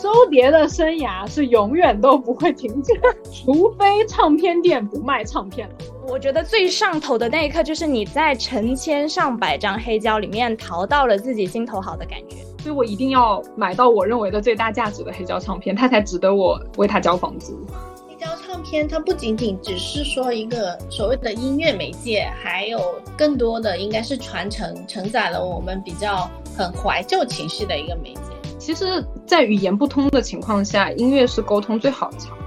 收碟的生涯是永远都不会停止，除非唱片店不卖唱片了。我觉得最上头的那一刻，就是你在成千上百张黑胶里面淘到了自己心头好的感觉。所以我一定要买到我认为的最大价值的黑胶唱片，它才值得我为它交房租。片它不仅仅只是说一个所谓的音乐媒介，还有更多的应该是传承，承载了我们比较很怀旧情绪的一个媒介。其实，在语言不通的情况下，音乐是沟通最好的桥。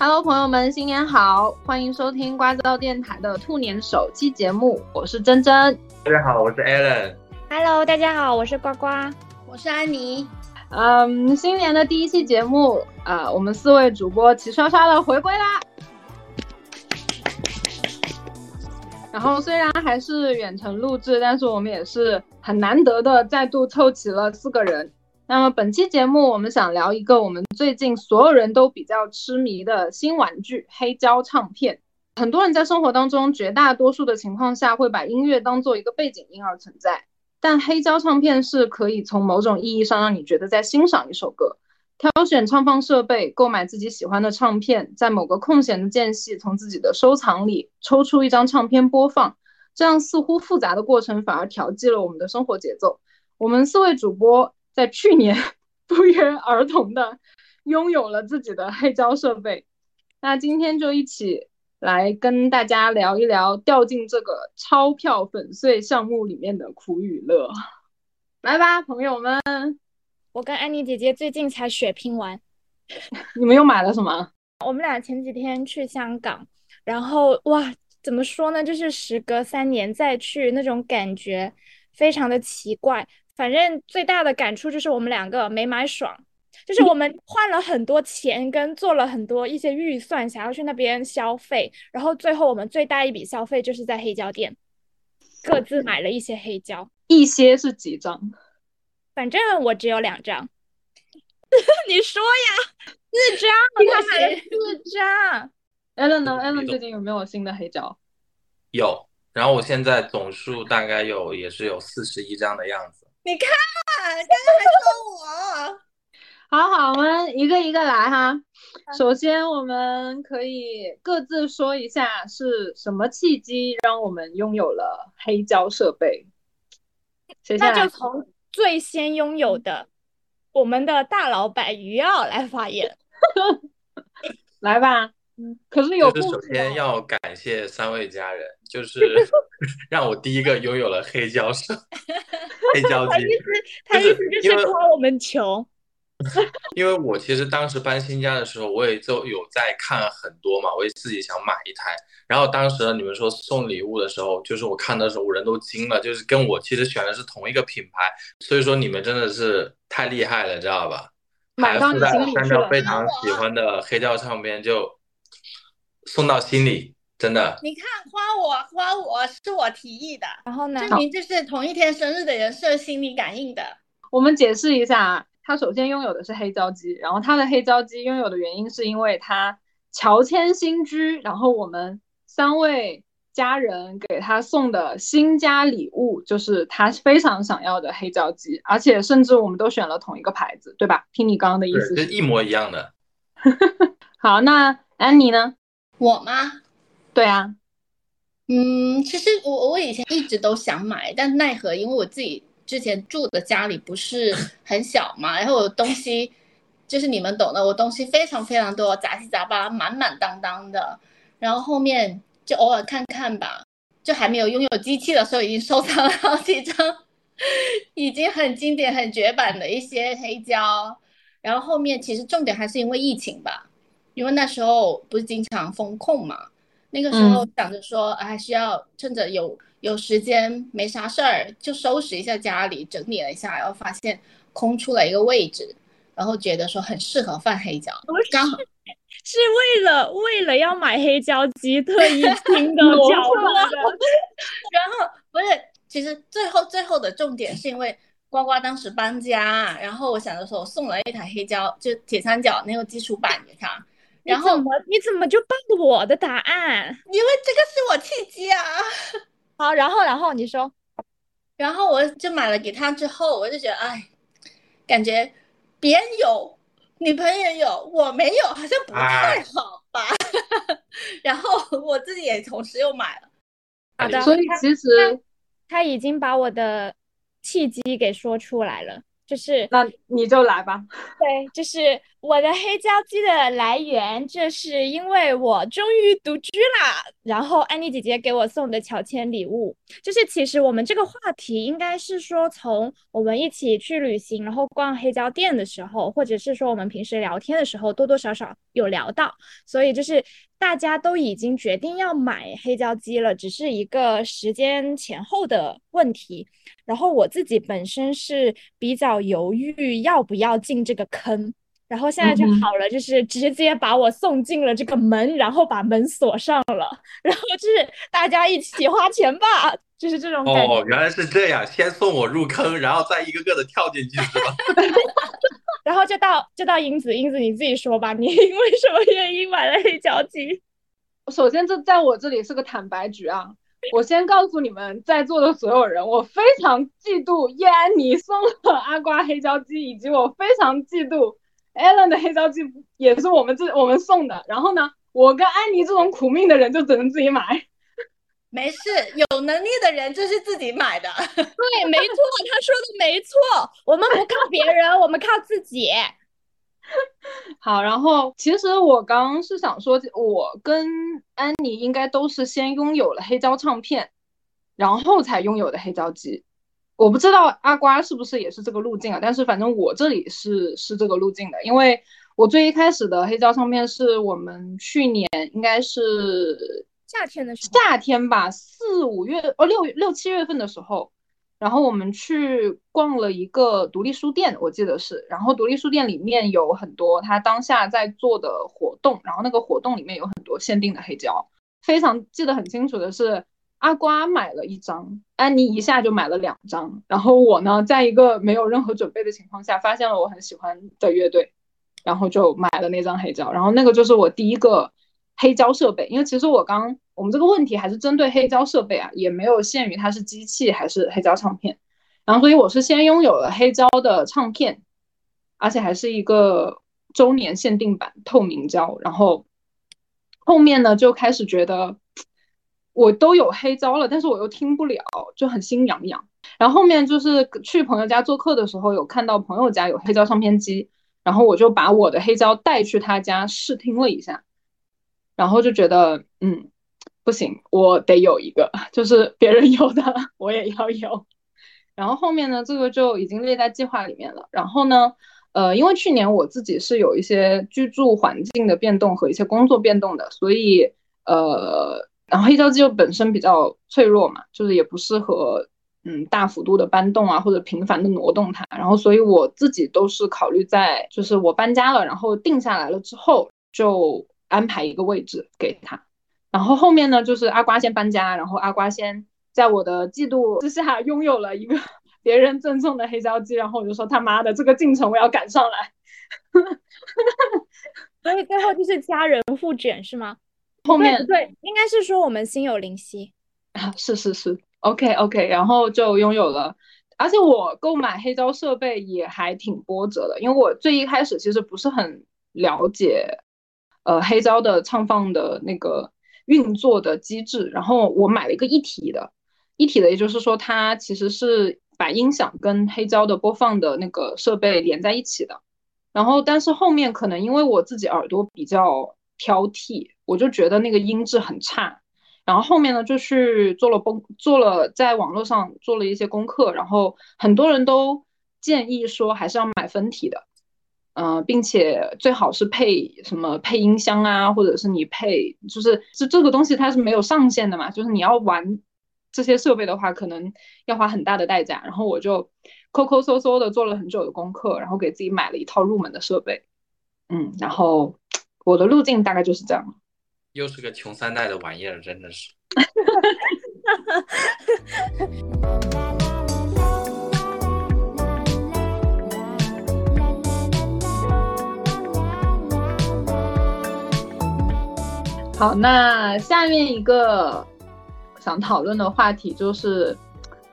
Hello，朋友们，新年好！欢迎收听瓜子道电台的兔年首期节目，我是珍珍。大家好，我是 Alan。Hello，大家好，我是呱呱，我是安妮。嗯，新年的第一期节目啊，我们四位主播齐刷刷的回归啦。然后虽然还是远程录制，但是我们也是很难得的再度凑齐了四个人。那么本期节目，我们想聊一个我们最近所有人都比较痴迷的新玩具——黑胶唱片。很多人在生活当中，绝大多数的情况下会把音乐当做一个背景音而存在，但黑胶唱片是可以从某种意义上让你觉得在欣赏一首歌。挑选唱放设备，购买自己喜欢的唱片，在某个空闲的间隙，从自己的收藏里抽出一张唱片播放，这样似乎复杂的过程反而调剂了我们的生活节奏。我们四位主播。在去年 不约而同的拥有了自己的黑胶设备，那今天就一起来跟大家聊一聊掉进这个钞票粉碎项目里面的苦与乐。来吧，朋友们，我跟安妮姐姐最近才血拼完。你们又买了什么？我们俩前几天去香港，然后哇，怎么说呢？就是时隔三年再去，那种感觉非常的奇怪。反正最大的感触就是我们两个没买爽，就是我们换了很多钱，跟做了很多一些预算，想要去那边消费，然后最后我们最大一笔消费就是在黑胶店，各自买了一些黑胶，一些是几张？反正我只有两张，你说呀，四张，他买了四张。Allen 呢？Allen 最近有没有新的黑胶？有，然后我现在总数大概有也是有四十一张的样子。你看，刚刚还说我，好好，我们一个一个来哈。首先，我们可以各自说一下是什么契机让我们拥有了黑胶设备。那就从最先拥有的我们的大老板于奥来发言。来吧。可是有。首先要感谢三位家人，就是 让我第一个拥有了黑胶手 黑胶机。他意思就是夸我们穷。因为我其实当时搬新家的时候，我也就有在看很多嘛，我也自己想买一台。然后当时你们说送礼物的时候，就是我看的时候，我人都惊了，就是跟我其实选的是同一个品牌，所以说你们真的是太厉害了，知道吧？买到三张非常喜欢的黑胶唱片就。送到心里，真的。你看，夸我夸我是我提议的，然后呢，证明这是同一天生日的人是有心理感应的。我们解释一下啊，他首先拥有的是黑胶机，然后他的黑胶机拥有的原因是因为他乔迁新居，然后我们三位家人给他送的新家礼物就是他非常想要的黑胶机，而且甚至我们都选了同一个牌子，对吧？听你刚刚的意思是一模一样的。好，那安妮呢？我吗？对啊，嗯，其实我我以前一直都想买，但奈何因为我自己之前住的家里不是很小嘛，然后我东西就是你们懂的，我东西非常非常多，杂七杂八，满满当当的。然后后面就偶尔看看吧，就还没有拥有机器的时候，已经收藏了好几张，已经很经典、很绝版的一些黑胶。然后后面其实重点还是因为疫情吧。因为那时候不是经常封控嘛，那个时候想着说，还需要趁着有有时间没啥事儿，就收拾一下家里，整理了一下，然后发现空出了一个位置，然后觉得说很适合放黑胶，刚好是为了为了要买黑胶机特意 清的角落的，然后不是，其实最后最后的重点是因为呱呱当时搬家，然后我想着说，我送了一台黑胶，就铁三角那个基础版给他。然后你怎么你怎么就报我的答案？因为这个是我契机啊。好，然后然后你说，然后我就买了给他之后，我就觉得，哎，感觉别人有女朋友有，我没有，好像不太好吧。然后我自己也同时又买了。好的，所以其实他已经把我的契机给说出来了，就是那你就来吧。对，就是我的黑胶机的来源，这是因为我终于独居啦。然后安妮姐姐给我送的乔迁礼物，就是其实我们这个话题应该是说，从我们一起去旅行，然后逛黑胶店的时候，或者是说我们平时聊天的时候，多多少少有聊到。所以就是大家都已经决定要买黑胶机了，只是一个时间前后的问题。然后我自己本身是比较犹豫要不要进这个坑，然后现在就好了，就是直接把我送进了这个门，然后把门锁上了，然后就是大家一起花钱吧，就是这种感觉。哦，原来是这样，先送我入坑，然后再一个个的跳进去，是吧？然后就到就到英子，英子你自己说吧，你 因为什么原因买了黑胶机？首先，这在我这里是个坦白局啊。我先告诉你们在座的所有人，我非常嫉妒叶安妮送了阿瓜黑胶机，以及我非常嫉妒 Allen 的黑胶机也是我们这我们送的。然后呢，我跟安妮这种苦命的人就只能自己买。没事，有能力的人就是自己买的。对，没错，他说的没错，我们不靠别人，我们靠自己。好，然后其实我刚刚是想说，我跟安妮应该都是先拥有了黑胶唱片，然后才拥有的黑胶机。我不知道阿瓜是不是也是这个路径啊？但是反正我这里是是这个路径的，因为我最一开始的黑胶唱片是我们去年应该是夏天的时候，夏天吧，四五月哦六六七月份的时候。然后我们去逛了一个独立书店，我记得是。然后独立书店里面有很多他当下在做的活动，然后那个活动里面有很多限定的黑胶。非常记得很清楚的是，阿瓜买了一张，安妮一下就买了两张。然后我呢，在一个没有任何准备的情况下，发现了我很喜欢的乐队，然后就买了那张黑胶。然后那个就是我第一个黑胶设备，因为其实我刚。我们这个问题还是针对黑胶设备啊，也没有限于它是机器还是黑胶唱片。然后，所以我是先拥有了黑胶的唱片，而且还是一个周年限定版透明胶。然后后面呢，就开始觉得我都有黑胶了，但是我又听不了，就很心痒痒。然后后面就是去朋友家做客的时候，有看到朋友家有黑胶唱片机，然后我就把我的黑胶带去他家试听了一下，然后就觉得，嗯。不行，我得有一个，就是别人有的 我也要有。然后后面呢，这个就已经列在计划里面了。然后呢，呃，因为去年我自己是有一些居住环境的变动和一些工作变动的，所以呃，然后黑胶机又本身比较脆弱嘛，就是也不适合嗯大幅度的搬动啊，或者频繁的挪动它。然后所以我自己都是考虑在就是我搬家了，然后定下来了之后，就安排一个位置给他。然后后面呢，就是阿瓜先搬家，然后阿瓜先在我的嫉妒之下拥有了一个别人赠送的黑胶机，然后我就说他妈的这个进程我要赶上来，所以最后就是家人复卷是吗？后面对，应该是说我们心有灵犀啊，是是是，OK OK，然后就拥有了，而且我购买黑胶设备也还挺波折的，因为我最一开始其实不是很了解，呃，黑胶的唱放的那个。运作的机制，然后我买了一个一体的，一体的，也就是说它其实是把音响跟黑胶的播放的那个设备连在一起的。然后，但是后面可能因为我自己耳朵比较挑剔，我就觉得那个音质很差。然后后面呢，就去做了崩，做了在网络上做了一些功课，然后很多人都建议说还是要买分体的。嗯，并且最好是配什么配音箱啊，或者是你配，就是这这个东西它是没有上限的嘛，就是你要玩这些设备的话，可能要花很大的代价。然后我就抠抠搜搜的做了很久的功课，然后给自己买了一套入门的设备。嗯，然后我的路径大概就是这样。又是个穷三代的玩意儿，真的是。好，那下面一个想讨论的话题就是，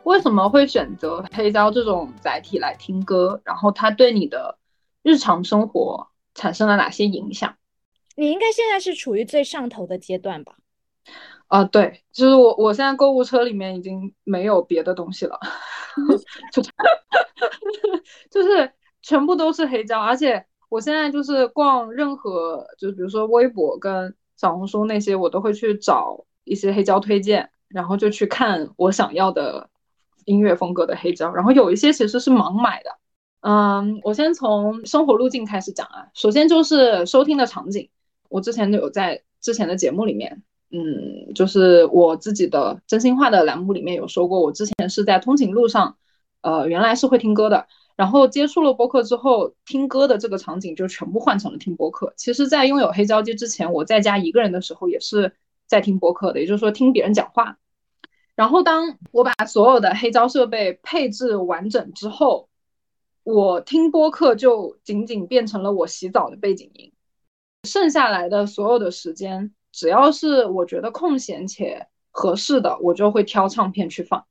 为什么会选择黑胶这种载体来听歌？然后它对你的日常生活产生了哪些影响？你应该现在是处于最上头的阶段吧？啊、对，就是我我现在购物车里面已经没有别的东西了，就是就是全部都是黑胶，而且我现在就是逛任何，就比如说微博跟小红书那些，我都会去找一些黑胶推荐，然后就去看我想要的音乐风格的黑胶，然后有一些其实是盲买的。嗯，我先从生活路径开始讲啊，首先就是收听的场景，我之前有在之前的节目里面。嗯，就是我自己的真心话的栏目里面有说过，我之前是在通勤路上，呃，原来是会听歌的，然后接触了播客之后，听歌的这个场景就全部换成了听播客。其实，在拥有黑胶机之前，我在家一个人的时候也是在听播客的，也就是说听别人讲话。然后，当我把所有的黑胶设备配置完整之后，我听播客就仅仅变成了我洗澡的背景音，剩下来的所有的时间。只要是我觉得空闲且合适的，我就会挑唱片去放。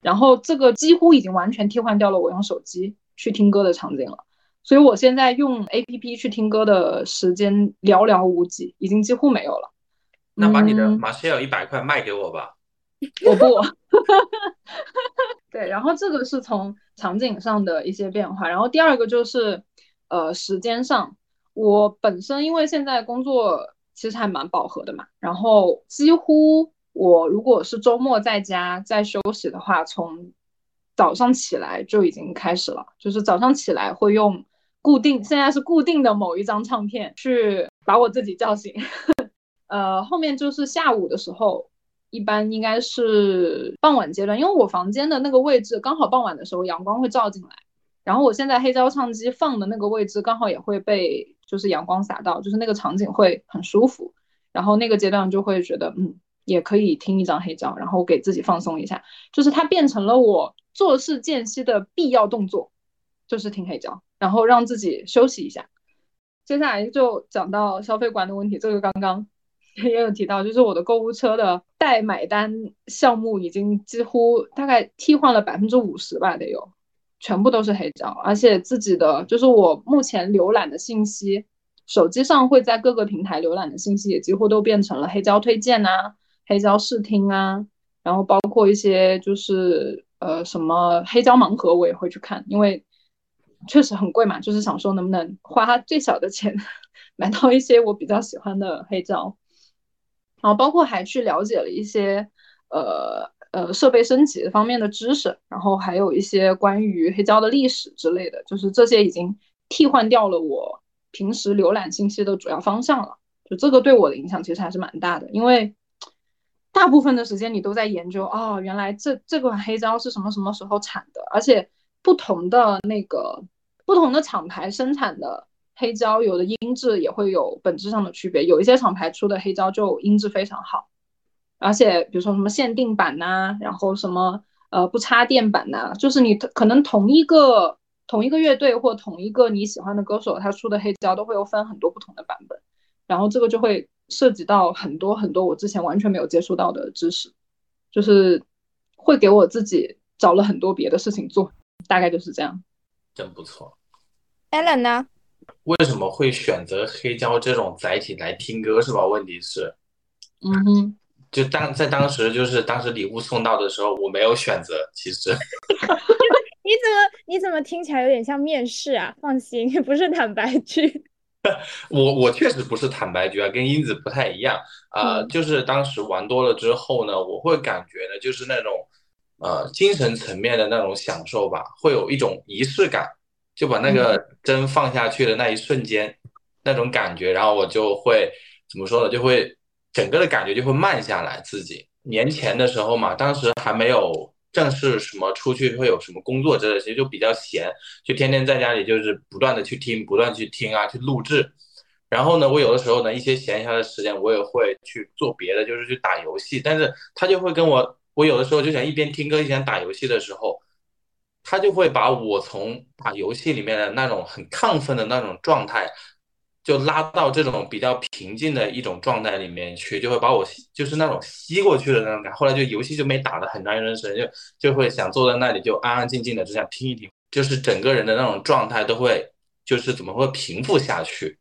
然后这个几乎已经完全替换掉了我用手机去听歌的场景了。所以我现在用 APP 去听歌的时间寥寥无几，已经几乎没有了。那把你的嗯马歇尔一百块卖给我吧。我不。对，然后这个是从场景上的一些变化，然后第二个就是呃时间上，我本身因为现在工作。其实还蛮饱和的嘛，然后几乎我如果是周末在家在休息的话，从早上起来就已经开始了，就是早上起来会用固定，现在是固定的某一张唱片去把我自己叫醒，呃，后面就是下午的时候，一般应该是傍晚阶段，因为我房间的那个位置刚好傍晚的时候阳光会照进来，然后我现在黑胶唱机放的那个位置刚好也会被。就是阳光洒到，就是那个场景会很舒服，然后那个阶段就会觉得，嗯，也可以听一张黑胶，然后给自己放松一下，就是它变成了我做事间隙的必要动作，就是听黑胶，然后让自己休息一下。接下来就讲到消费观的问题，这个刚刚 也有提到，就是我的购物车的代买单项目已经几乎大概替换了百分之五十吧，得有。全部都是黑胶，而且自己的就是我目前浏览的信息，手机上会在各个平台浏览的信息也几乎都变成了黑胶推荐啊、黑胶试听啊，然后包括一些就是呃什么黑胶盲盒我也会去看，因为确实很贵嘛，就是想说能不能花最小的钱买到一些我比较喜欢的黑胶，然后包括还去了解了一些呃。呃，设备升级方面的知识，然后还有一些关于黑胶的历史之类的，就是这些已经替换掉了我平时浏览信息的主要方向了。就这个对我的影响其实还是蛮大的，因为大部分的时间你都在研究哦，原来这这款黑胶是什么什么时候产的，而且不同的那个不同的厂牌生产的黑胶，有的音质也会有本质上的区别，有一些厂牌出的黑胶就音质非常好。而且比如说什么限定版呐、然后什么呃不插电版呐、就是你可能同一个同一个乐队或同一个你喜欢的歌手，他出的黑胶都会有分很多不同的版本，然后这个就会涉及到很多很多我之前完全没有接触到的知识，就是会给我自己找了很多别的事情做，大概就是这样。真不错。Allen 呢？为什么会选择黑胶这种载体来听歌是吧？问题是，嗯哼。就当在当时，就是当时礼物送到的时候，我没有选择。其实，你怎么你怎么听起来有点像面试啊？放心，不是坦白句。我我确实不是坦白局啊，跟英子不太一样啊、呃。嗯就是当时玩多了之后呢，我会感觉呢，就是那种呃精神层面的那种享受吧，会有一种仪式感，就把那个针放下去的那一瞬间，那种感觉，然后我就会怎么说呢？就会。整个的感觉就会慢下来。自己年前的时候嘛，当时还没有正式什么出去会有什么工作之类的，其实就比较闲，就天天在家里就是不断的去听，不断去听啊，去录制。然后呢，我有的时候呢，一些闲暇的时间，我也会去做别的，就是去打游戏。但是他就会跟我，我有的时候就想一边听歌一边打游戏的时候，他就会把我从打游戏里面的那种很亢奋的那种状态。就拉到这种比较平静的一种状态里面去，就会把我就是那种吸过去的那种感。后来就游戏就没打了很长一段时间，就就会想坐在那里就安安静静的，只想听一听，就是整个人的那种状态都会就是怎么会平复下去。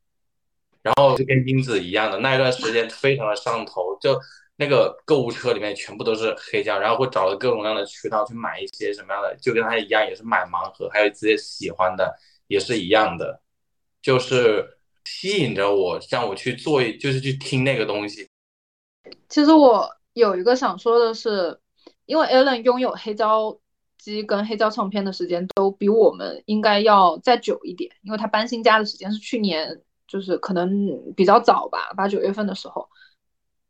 然后就跟英子一样的那一段时间非常的上头，就那个购物车里面全部都是黑胶，然后会找了各种各样的渠道去买一些什么样的，就跟他一样，也是买盲盒，还有自己喜欢的也是一样的，就是。吸引着我，让我去做，就是去听那个东西。其实我有一个想说的是，因为 Alan 拥有黑胶机跟黑胶唱片的时间都比我们应该要再久一点，因为他搬新家的时间是去年，就是可能比较早吧，八九月份的时候。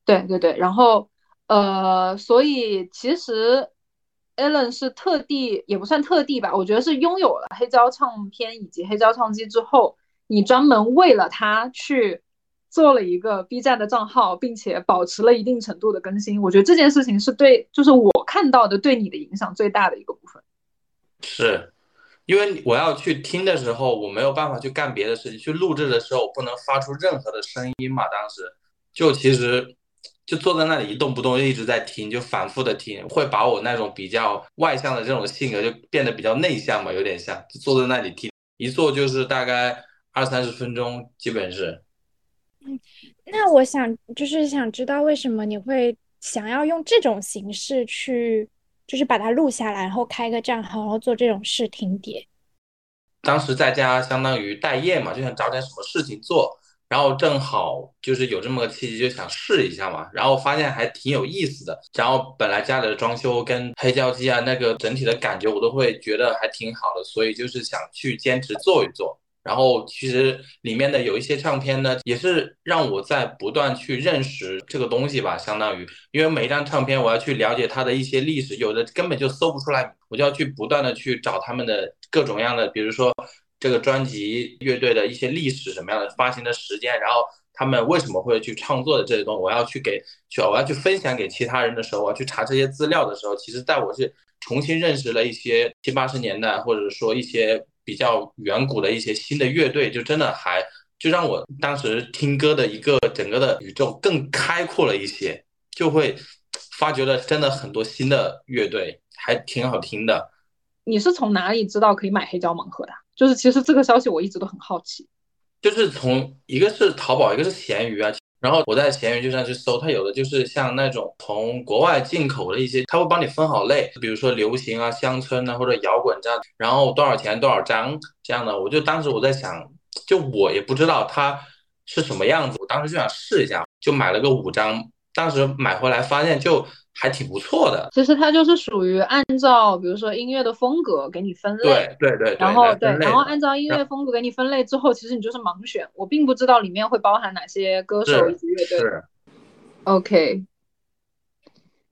对对对，然后呃，所以其实 Alan 是特地，也不算特地吧，我觉得是拥有了黑胶唱片以及黑胶唱机之后。你专门为了他去做了一个 B 站的账号，并且保持了一定程度的更新，我觉得这件事情是对，就是我看到的对你的影响最大的一个部分。是，因为我要去听的时候，我没有办法去干别的事情，去录制的时候我不能发出任何的声音嘛。当时就其实就坐在那里一动不动，就一直在听，就反复的听，会把我那种比较外向的这种性格就变得比较内向嘛，有点像，就坐在那里听，一坐就是大概。二三十分钟，基本是。嗯，那我想就是想知道为什么你会想要用这种形式去，就是把它录下来，然后开个账号，然后做这种试听碟。当时在家相当于待业嘛，就想找点什么事情做，然后正好就是有这么个契机，就想试一下嘛，然后发现还挺有意思的。然后本来家里的装修跟黑胶机啊，那个整体的感觉我都会觉得还挺好的，所以就是想去坚持做一做。然后其实里面的有一些唱片呢，也是让我在不断去认识这个东西吧，相当于，因为每一张唱片我要去了解它的一些历史，有的根本就搜不出来，我就要去不断的去找他们的各种样的，比如说这个专辑乐队的一些历史什么样的发行的时间，然后他们为什么会去创作的这些东西，我要去给去我要去分享给其他人的时候，我要去查这些资料的时候，其实在我是重新认识了一些七八十年代，或者说一些。比较远古的一些新的乐队，就真的还就让我当时听歌的一个整个的宇宙更开阔了一些，就会发觉了真的很多新的乐队，还挺好听的。你是从哪里知道可以买黑胶盲盒的？就是其实这个消息我一直都很好奇。就是从一个是淘宝，一个是闲鱼啊。然后我在闲鱼就上去搜，它有的就是像那种从国外进口的一些，它会帮你分好类，比如说流行啊、乡村啊或者摇滚这样，然后多少钱多少张这样的。我就当时我在想，就我也不知道它是什么样子，我当时就想试一下，就买了个五张。当时买回来发现就。还挺不错的，其实它就是属于按照比如说音乐的风格给你分类，对对对，然后对，然后按照音乐风格给你分类之后，其实你就是盲选，我并不知道里面会包含哪些歌手以及乐队。是，OK。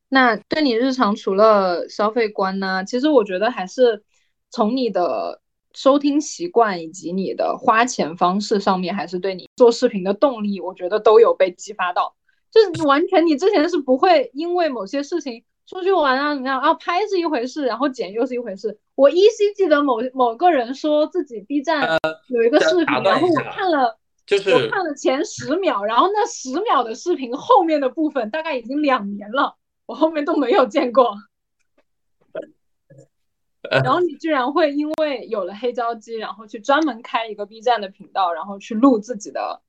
那对你日常除了消费观呢，其实我觉得还是从你的收听习惯以及你的花钱方式上面，还是对你做视频的动力，我觉得都有被激发到。就是完全，你之前是不会因为某些事情出去玩啊，你看啊，拍是一回事，然后剪又是一回事。我依稀记得某某个人说自己 B 站有一个视频，然后我看了，就是我看了前十秒，然后那十秒的视频后面的部分大概已经两年了，我后面都没有见过。然后你居然会因为有了黑胶机，然后去专门开一个 B 站的频道，然后去录自己的。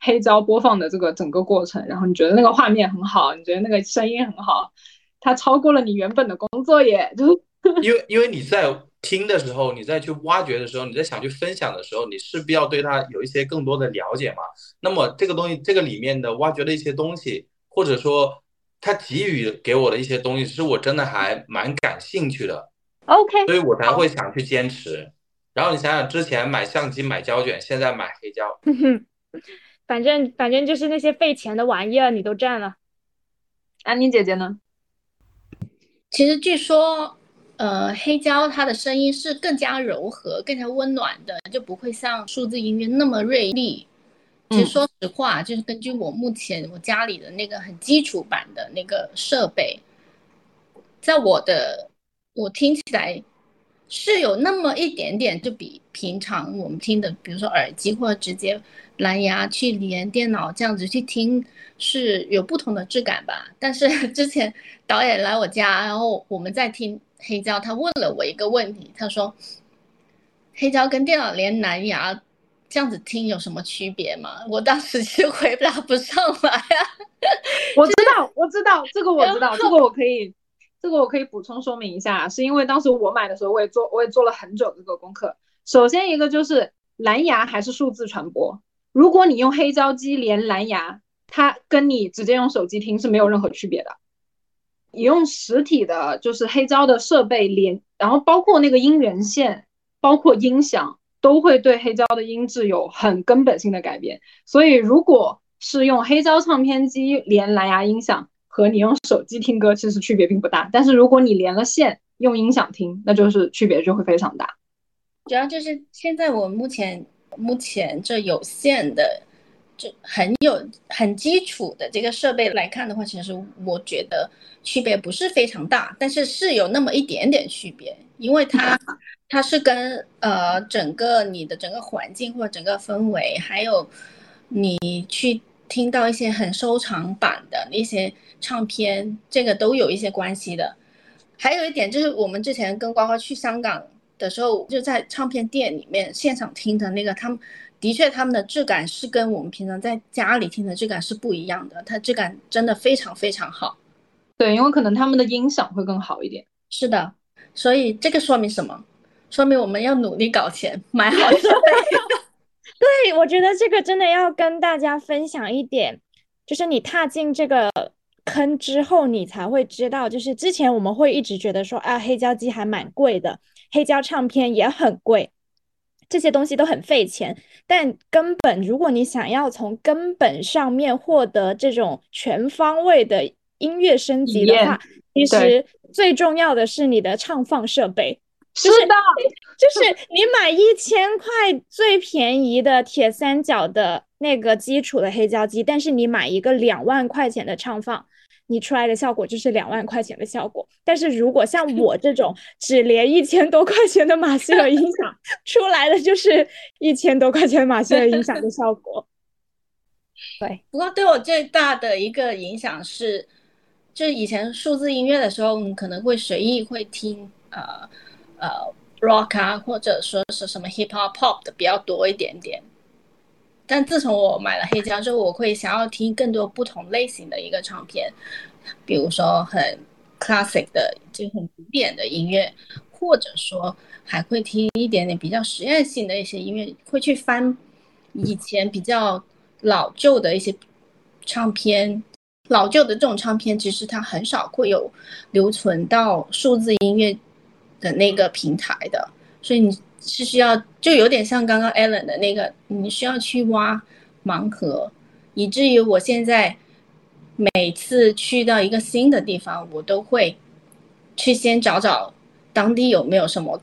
黑胶播放的这个整个过程，然后你觉得那个画面很好，你觉得那个声音很好，它超过了你原本的工作耶，就因为因为你在听的时候，你在去挖掘的时候，你在想去分享的时候，你势必要对它有一些更多的了解嘛。那么这个东西，这个里面的挖掘的一些东西，或者说它给予给我的一些东西，是我真的还蛮感兴趣的。OK，所以我才会想去坚持。然后你想想，之前买相机买胶卷，现在买黑胶。反正反正就是那些费钱的玩意儿，你都占了。安妮姐姐呢？其实据说，呃，黑胶它的声音是更加柔和、更加温暖的，就不会像数字音乐那么锐利。其实说实话，就是根据我目前我家里的那个很基础版的那个设备，在我的我听起来是有那么一点点，就比平常我们听的，比如说耳机或者直接蓝牙去连电脑这样子去听，是有不同的质感吧。但是 之前导演来我家，然后我们在听黑胶，他问了我一个问题，他说：“黑胶跟电脑连蓝牙这样子听有什么区别吗？”我当时就 回答不上来啊。我知道，我知道这个，我知道这个，我可以。这个我可以补充说明一下，是因为当时我买的时候，我也做我也做了很久这个功课。首先一个就是蓝牙还是数字传播，如果你用黑胶机连蓝牙，它跟你直接用手机听是没有任何区别的。你用实体的，就是黑胶的设备连，然后包括那个音源线，包括音响，都会对黑胶的音质有很根本性的改变。所以如果是用黑胶唱片机连蓝牙音响，和你用手机听歌其实区别并不大，但是如果你连了线用音响听，那就是区别就会非常大。主要就是现在我目前目前这有限的，这很有很基础的这个设备来看的话，其实我觉得区别不是非常大，但是是有那么一点点区别，因为它 它是跟呃整个你的整个环境或者整个氛围，还有你去听到一些很收藏版的那些。唱片这个都有一些关系的，还有一点就是我们之前跟呱呱去香港的时候，就在唱片店里面现场听的那个，他们的确他们的质感是跟我们平常在家里听的质感是不一样的，它质感真的非常非常好。对，因为可能他们的音响会更好一点。是的，所以这个说明什么？说明我们要努力搞钱买好设备。对，我觉得这个真的要跟大家分享一点，就是你踏进这个。坑之后，你才会知道，就是之前我们会一直觉得说，啊，黑胶机还蛮贵的，黑胶唱片也很贵，这些东西都很费钱。但根本，如果你想要从根本上面获得这种全方位的音乐升级的话，其实最重要的是你的唱放设备。是的，就是你买一千块最便宜的铁三角的那个基础的黑胶机，但是你买一个两万块钱的唱放。你出来的效果就是两万块钱的效果，但是如果像 我这种只连一千多块钱的马歇尔音响，出来的就是一千多块钱马歇尔音响的效果。对，不过对我最大的一个影响是，就是以前数字音乐的时候，你可能会随意会听呃呃 rock 啊，或者说是什么 hip hop pop 的比较多一点点。但自从我买了黑胶之后，我会想要听更多不同类型的一个唱片，比如说很 classic 的，就很古典的音乐，或者说还会听一点点比较实验性的一些音乐，会去翻以前比较老旧的一些唱片。老旧的这种唱片，其实它很少会有留存到数字音乐的那个平台的，所以你。是需要，就有点像刚刚 Allen 的那个，你需要去挖盲盒，以至于我现在每次去到一个新的地方，我都会去先找找当地有没有什么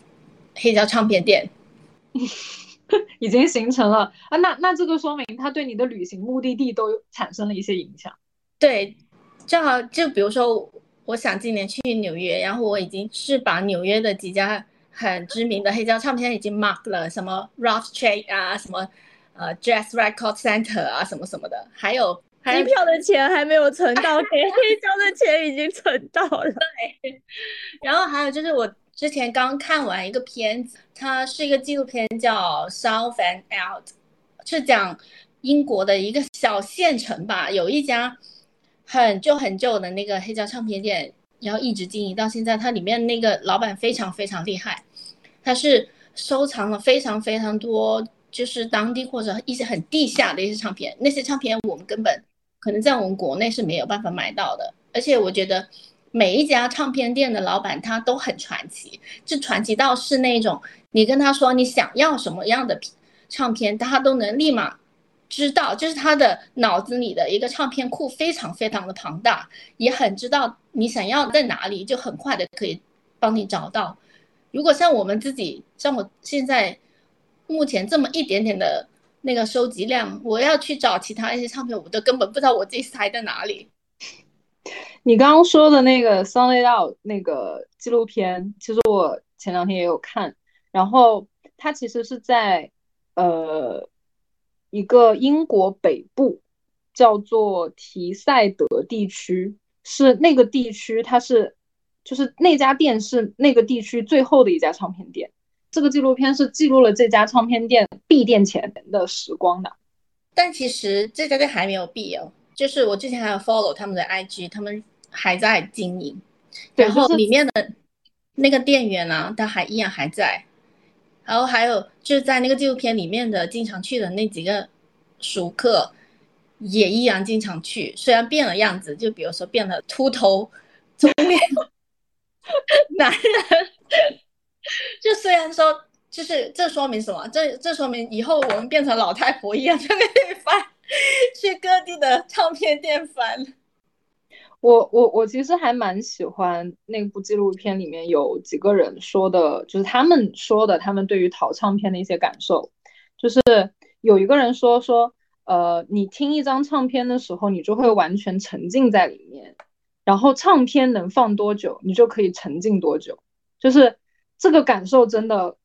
黑胶唱片店，已经形成了啊。那那这个说明它对你的旅行目的地都产生了一些影响。对，正好就比如说，我想今年去纽约，然后我已经是把纽约的几家。很知名的黑胶唱片已经 mark 了，什么 Rough Trade 啊，什么呃 Jazz Record Center 啊，什么什么的，还有机票的钱还没有存到，给黑胶的钱已经存到了。对，然后还有就是我之前刚看完一个片子，它是一个纪录片，叫 South and Out，是讲英国的一个小县城吧，有一家很旧很旧的那个黑胶唱片店，然后一直经营到现在，它里面那个老板非常非常厉害。他是收藏了非常非常多，就是当地或者一些很地下的一些唱片，那些唱片我们根本可能在我们国内是没有办法买到的。而且我觉得每一家唱片店的老板他都很传奇，就传奇到是那种你跟他说你想要什么样的唱片，他都能立马知道，就是他的脑子里的一个唱片库非常非常的庞大，也很知道你想要在哪里，就很快的可以帮你找到。如果像我们自己，像我现在目前这么一点点的那个收集量，我要去找其他一些唱片，我都根本不知道我自己塞在哪里。你刚刚说的那个《Sunlight Out》那个纪录片，其实我前两天也有看，然后它其实是在呃一个英国北部叫做提塞德地区，是那个地区，它是就是那家店是那个地区最后的一家唱片店。这个纪录片是记录了这家唱片店闭店前的时光的。但其实这家店还没有闭哦，就是我之前还有 follow 他们的 IG，他们还在经营，然后里面的那个店员呢，他还依然还在，然后还有就是在那个纪录片里面的经常去的那几个熟客，也依然经常去，虽然变了样子，就比如说变了秃头中年 男人，就虽然说。就是这说明什么？这这说明以后我们变成老太婆一样，就可以翻去各地的唱片店翻。我我我其实还蛮喜欢那部纪录片里面有几个人说的，就是他们说的他们对于淘唱片的一些感受。就是有一个人说说，呃，你听一张唱片的时候，你就会完全沉浸在里面，然后唱片能放多久，你就可以沉浸多久。就是这个感受真的。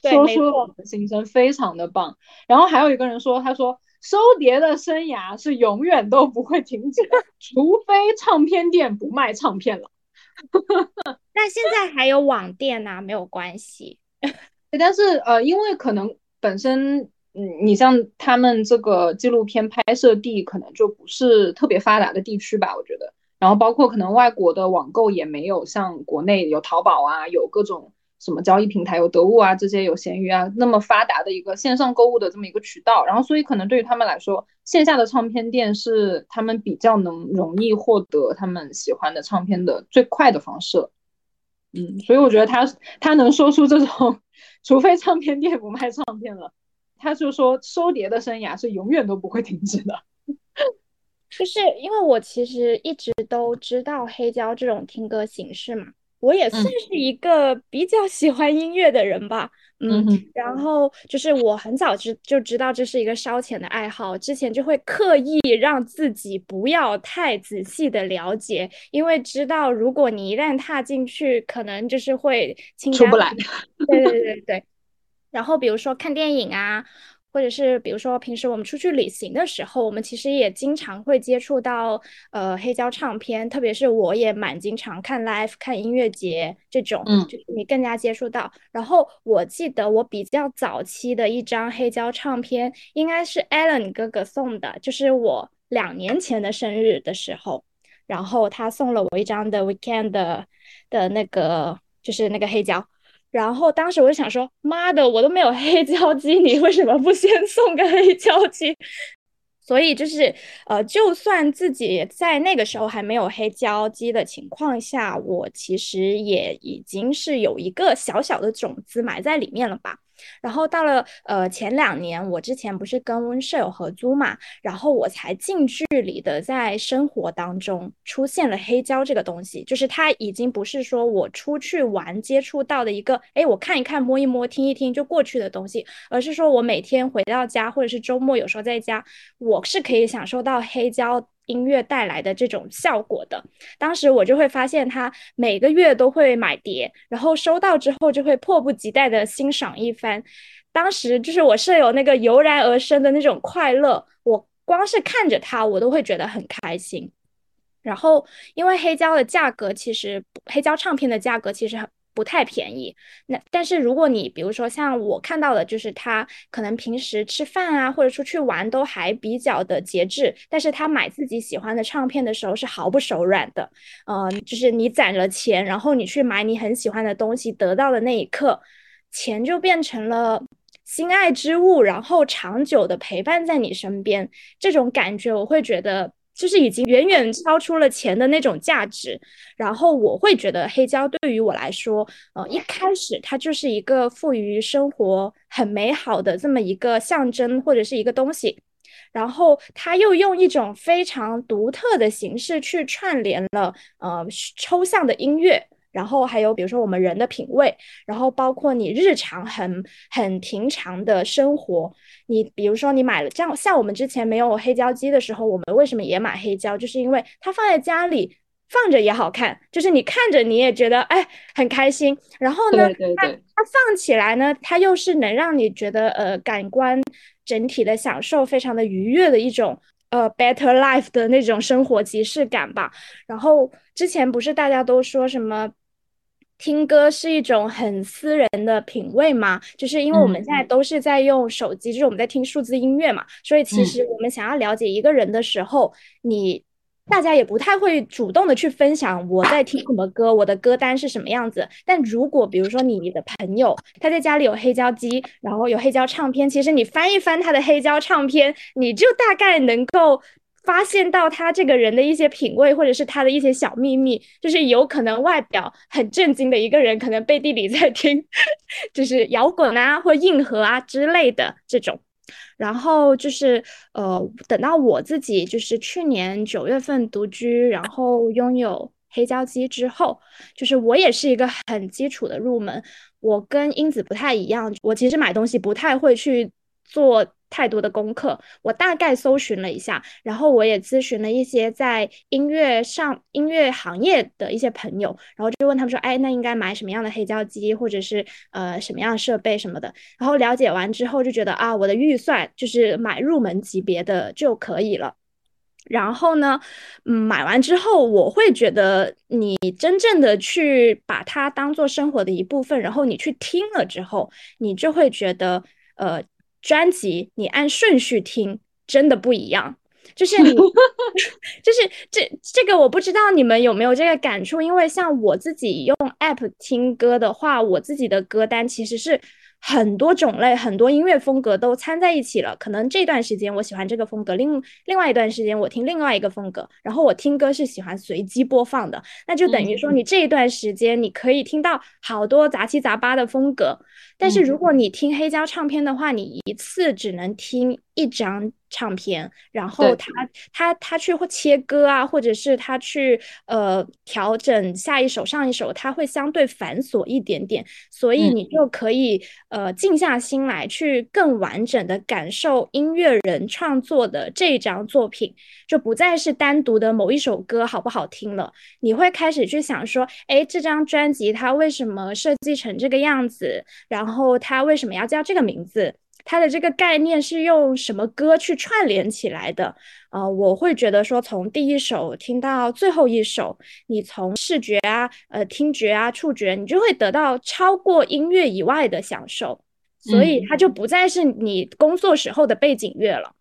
说出了我们的心声，非常的棒。然后还有一个人说，他说收碟的生涯是永远都不会停止的，除非唱片店不卖唱片了。那现在还有网店呐，没有关系。但是呃，因为可能本身，嗯，你像他们这个纪录片拍摄地可能就不是特别发达的地区吧，我觉得。然后包括可能外国的网购也没有像国内有淘宝啊，有各种。什么交易平台有得物啊，这些有闲鱼啊，那么发达的一个线上购物的这么一个渠道，然后所以可能对于他们来说，线下的唱片店是他们比较能容易获得他们喜欢的唱片的最快的方式。嗯，所以我觉得他他能说出这种，除非唱片店不卖唱片了，他就说收碟的生涯是永远都不会停止的。就是因为我其实一直都知道黑胶这种听歌形式嘛。我也算是一个比较喜欢音乐的人吧，嗯，然后就是我很早知就知道这是一个烧钱的爱好，之前就会刻意让自己不要太仔细的了解，因为知道如果你一旦踏进去，可能就是会出不来。对对对 对，然后比如说看电影啊。或者是比如说平时我们出去旅行的时候，我们其实也经常会接触到呃黑胶唱片，特别是我也蛮经常看 live 看音乐节这种，嗯，就是你更加接触到。然后我记得我比较早期的一张黑胶唱片，应该是 Allen 哥哥送的，就是我两年前的生日的时候，然后他送了我一张的 Weekend 的的那个就是那个黑胶。然后当时我就想说，妈的，我都没有黑胶机，你为什么不先送个黑胶机？所以就是，呃，就算自己在那个时候还没有黑胶机的情况下，我其实也已经是有一个小小的种子埋在里面了吧。然后到了呃前两年，我之前不是跟舍友合租嘛，然后我才近距离的在生活当中出现了黑胶这个东西，就是它已经不是说我出去玩接触到的一个，哎，我看一看摸一摸听一听就过去的东西，而是说我每天回到家或者是周末有时候在家，我是可以享受到黑胶。音乐带来的这种效果的，当时我就会发现他每个月都会买碟，然后收到之后就会迫不及待的欣赏一番。当时就是我舍友那个油然而生的那种快乐，我光是看着他，我都会觉得很开心。然后因为黑胶的价格，其实黑胶唱片的价格其实很。不太便宜，那但是如果你比如说像我看到的，就是他可能平时吃饭啊或者出去玩都还比较的节制，但是他买自己喜欢的唱片的时候是毫不手软的，呃，就是你攒了钱，然后你去买你很喜欢的东西，得到的那一刻，钱就变成了心爱之物，然后长久的陪伴在你身边，这种感觉我会觉得。就是已经远远超出了钱的那种价值，然后我会觉得黑胶对于我来说，呃，一开始它就是一个赋予生活很美好的这么一个象征或者是一个东西，然后它又用一种非常独特的形式去串联了呃抽象的音乐。然后还有，比如说我们人的品味，然后包括你日常很很平常的生活，你比如说你买了这样，像我们之前没有黑胶机的时候，我们为什么也买黑胶？就是因为它放在家里放着也好看，就是你看着你也觉得哎很开心。然后呢，对对对，它放起来呢，它又是能让你觉得呃感官整体的享受非常的愉悦的一种呃 better life 的那种生活即视感吧。然后之前不是大家都说什么？听歌是一种很私人的品味嘛，就是因为我们现在都是在用手机，就是我们在听数字音乐嘛，所以其实我们想要了解一个人的时候，你大家也不太会主动的去分享我在听什么歌，我的歌单是什么样子。但如果比如说你的朋友他在家里有黑胶机，然后有黑胶唱片，其实你翻一翻他的黑胶唱片，你就大概能够。发现到他这个人的一些品味，或者是他的一些小秘密，就是有可能外表很震惊的一个人，可能背地里在听，就是摇滚啊或硬核啊之类的这种。然后就是呃，等到我自己就是去年九月份独居，然后拥有黑胶机之后，就是我也是一个很基础的入门。我跟英子不太一样，我其实买东西不太会去做。太多的功课，我大概搜寻了一下，然后我也咨询了一些在音乐上音乐行业的一些朋友，然后就问他们说，哎，那应该买什么样的黑胶机，或者是呃什么样的设备什么的。然后了解完之后就觉得啊，我的预算就是买入门级别的就可以了。然后呢，嗯，买完之后我会觉得，你真正的去把它当做生活的一部分，然后你去听了之后，你就会觉得，呃。专辑你按顺序听真的不一样，就是你，就是这这个我不知道你们有没有这个感触，因为像我自己用 app 听歌的话，我自己的歌单其实是。很多种类、很多音乐风格都掺在一起了。可能这段时间我喜欢这个风格，另另外一段时间我听另外一个风格。然后我听歌是喜欢随机播放的，那就等于说你这一段时间你可以听到好多杂七杂八的风格。但是如果你听黑胶唱片的话，你一次只能听一张。唱片，然后他他他去切割啊，或者是他去呃调整下一首上一首，他会相对繁琐一点点，所以你就可以呃静下心来，去更完整的感受音乐人创作的这张作品，就不再是单独的某一首歌好不好听了，你会开始去想说，哎，这张专辑它为什么设计成这个样子，然后它为什么要叫这个名字？它的这个概念是用什么歌去串联起来的？呃，我会觉得说，从第一首听到最后一首，你从视觉啊、呃听觉啊、触觉，你就会得到超过音乐以外的享受，所以它就不再是你工作时候的背景乐了。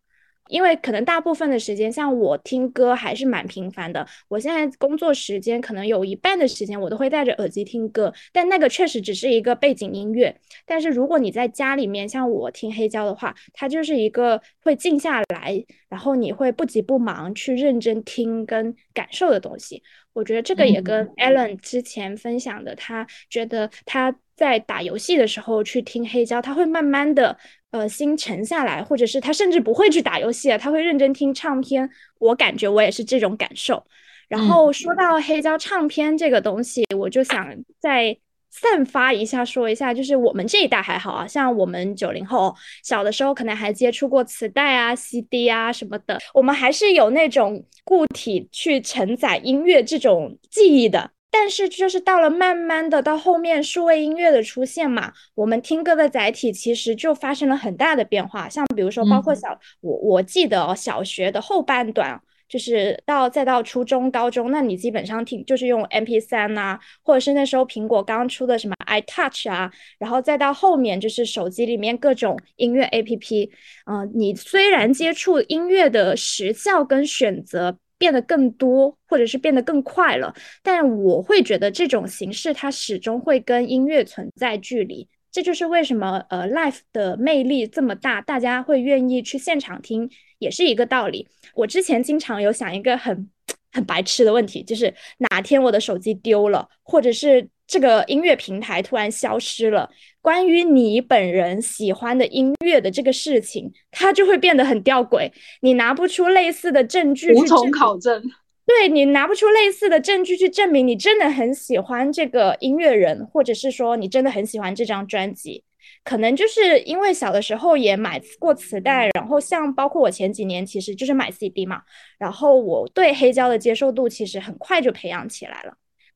因为可能大部分的时间，像我听歌还是蛮频繁的。我现在工作时间可能有一半的时间，我都会戴着耳机听歌，但那个确实只是一个背景音乐。但是如果你在家里面，像我听黑胶的话，它就是一个会静下来，然后你会不急不忙去认真听跟感受的东西。我觉得这个也跟 Alan 之前分享的，他觉得他在打游戏的时候去听黑胶，他会慢慢的。呃，心沉下来，或者是他甚至不会去打游戏啊，他会认真听唱片。我感觉我也是这种感受。然后说到黑胶唱片这个东西，我就想再散发一下，说一下，就是我们这一代还好啊，像我们九零后小的时候，可能还接触过磁带啊、CD 啊什么的，我们还是有那种固体去承载音乐这种记忆的。但是就是到了慢慢的到后面数位音乐的出现嘛，我们听歌的载体其实就发生了很大的变化。像比如说，包括小我我记得哦，小学的后半段，就是到再到初中、高中，那你基本上听就是用 M P 三啊，或者是那时候苹果刚出的什么 iTouch 啊，然后再到后面就是手机里面各种音乐 A P P，嗯，你虽然接触音乐的时效跟选择。变得更多，或者是变得更快了，但我会觉得这种形式它始终会跟音乐存在距离，这就是为什么呃 l i f e 的魅力这么大，大家会愿意去现场听，也是一个道理。我之前经常有想一个很很白痴的问题，就是哪天我的手机丢了，或者是。这个音乐平台突然消失了，关于你本人喜欢的音乐的这个事情，它就会变得很吊诡。你拿不出类似的证据，无从考证。对你拿不出类似的证据去证明你真的很喜欢这个音乐人，或者是说你真的很喜欢这张专辑。可能就是因为小的时候也买过磁带，然后像包括我前几年其实就是买 CD 嘛，然后我对黑胶的接受度其实很快就培养起来了。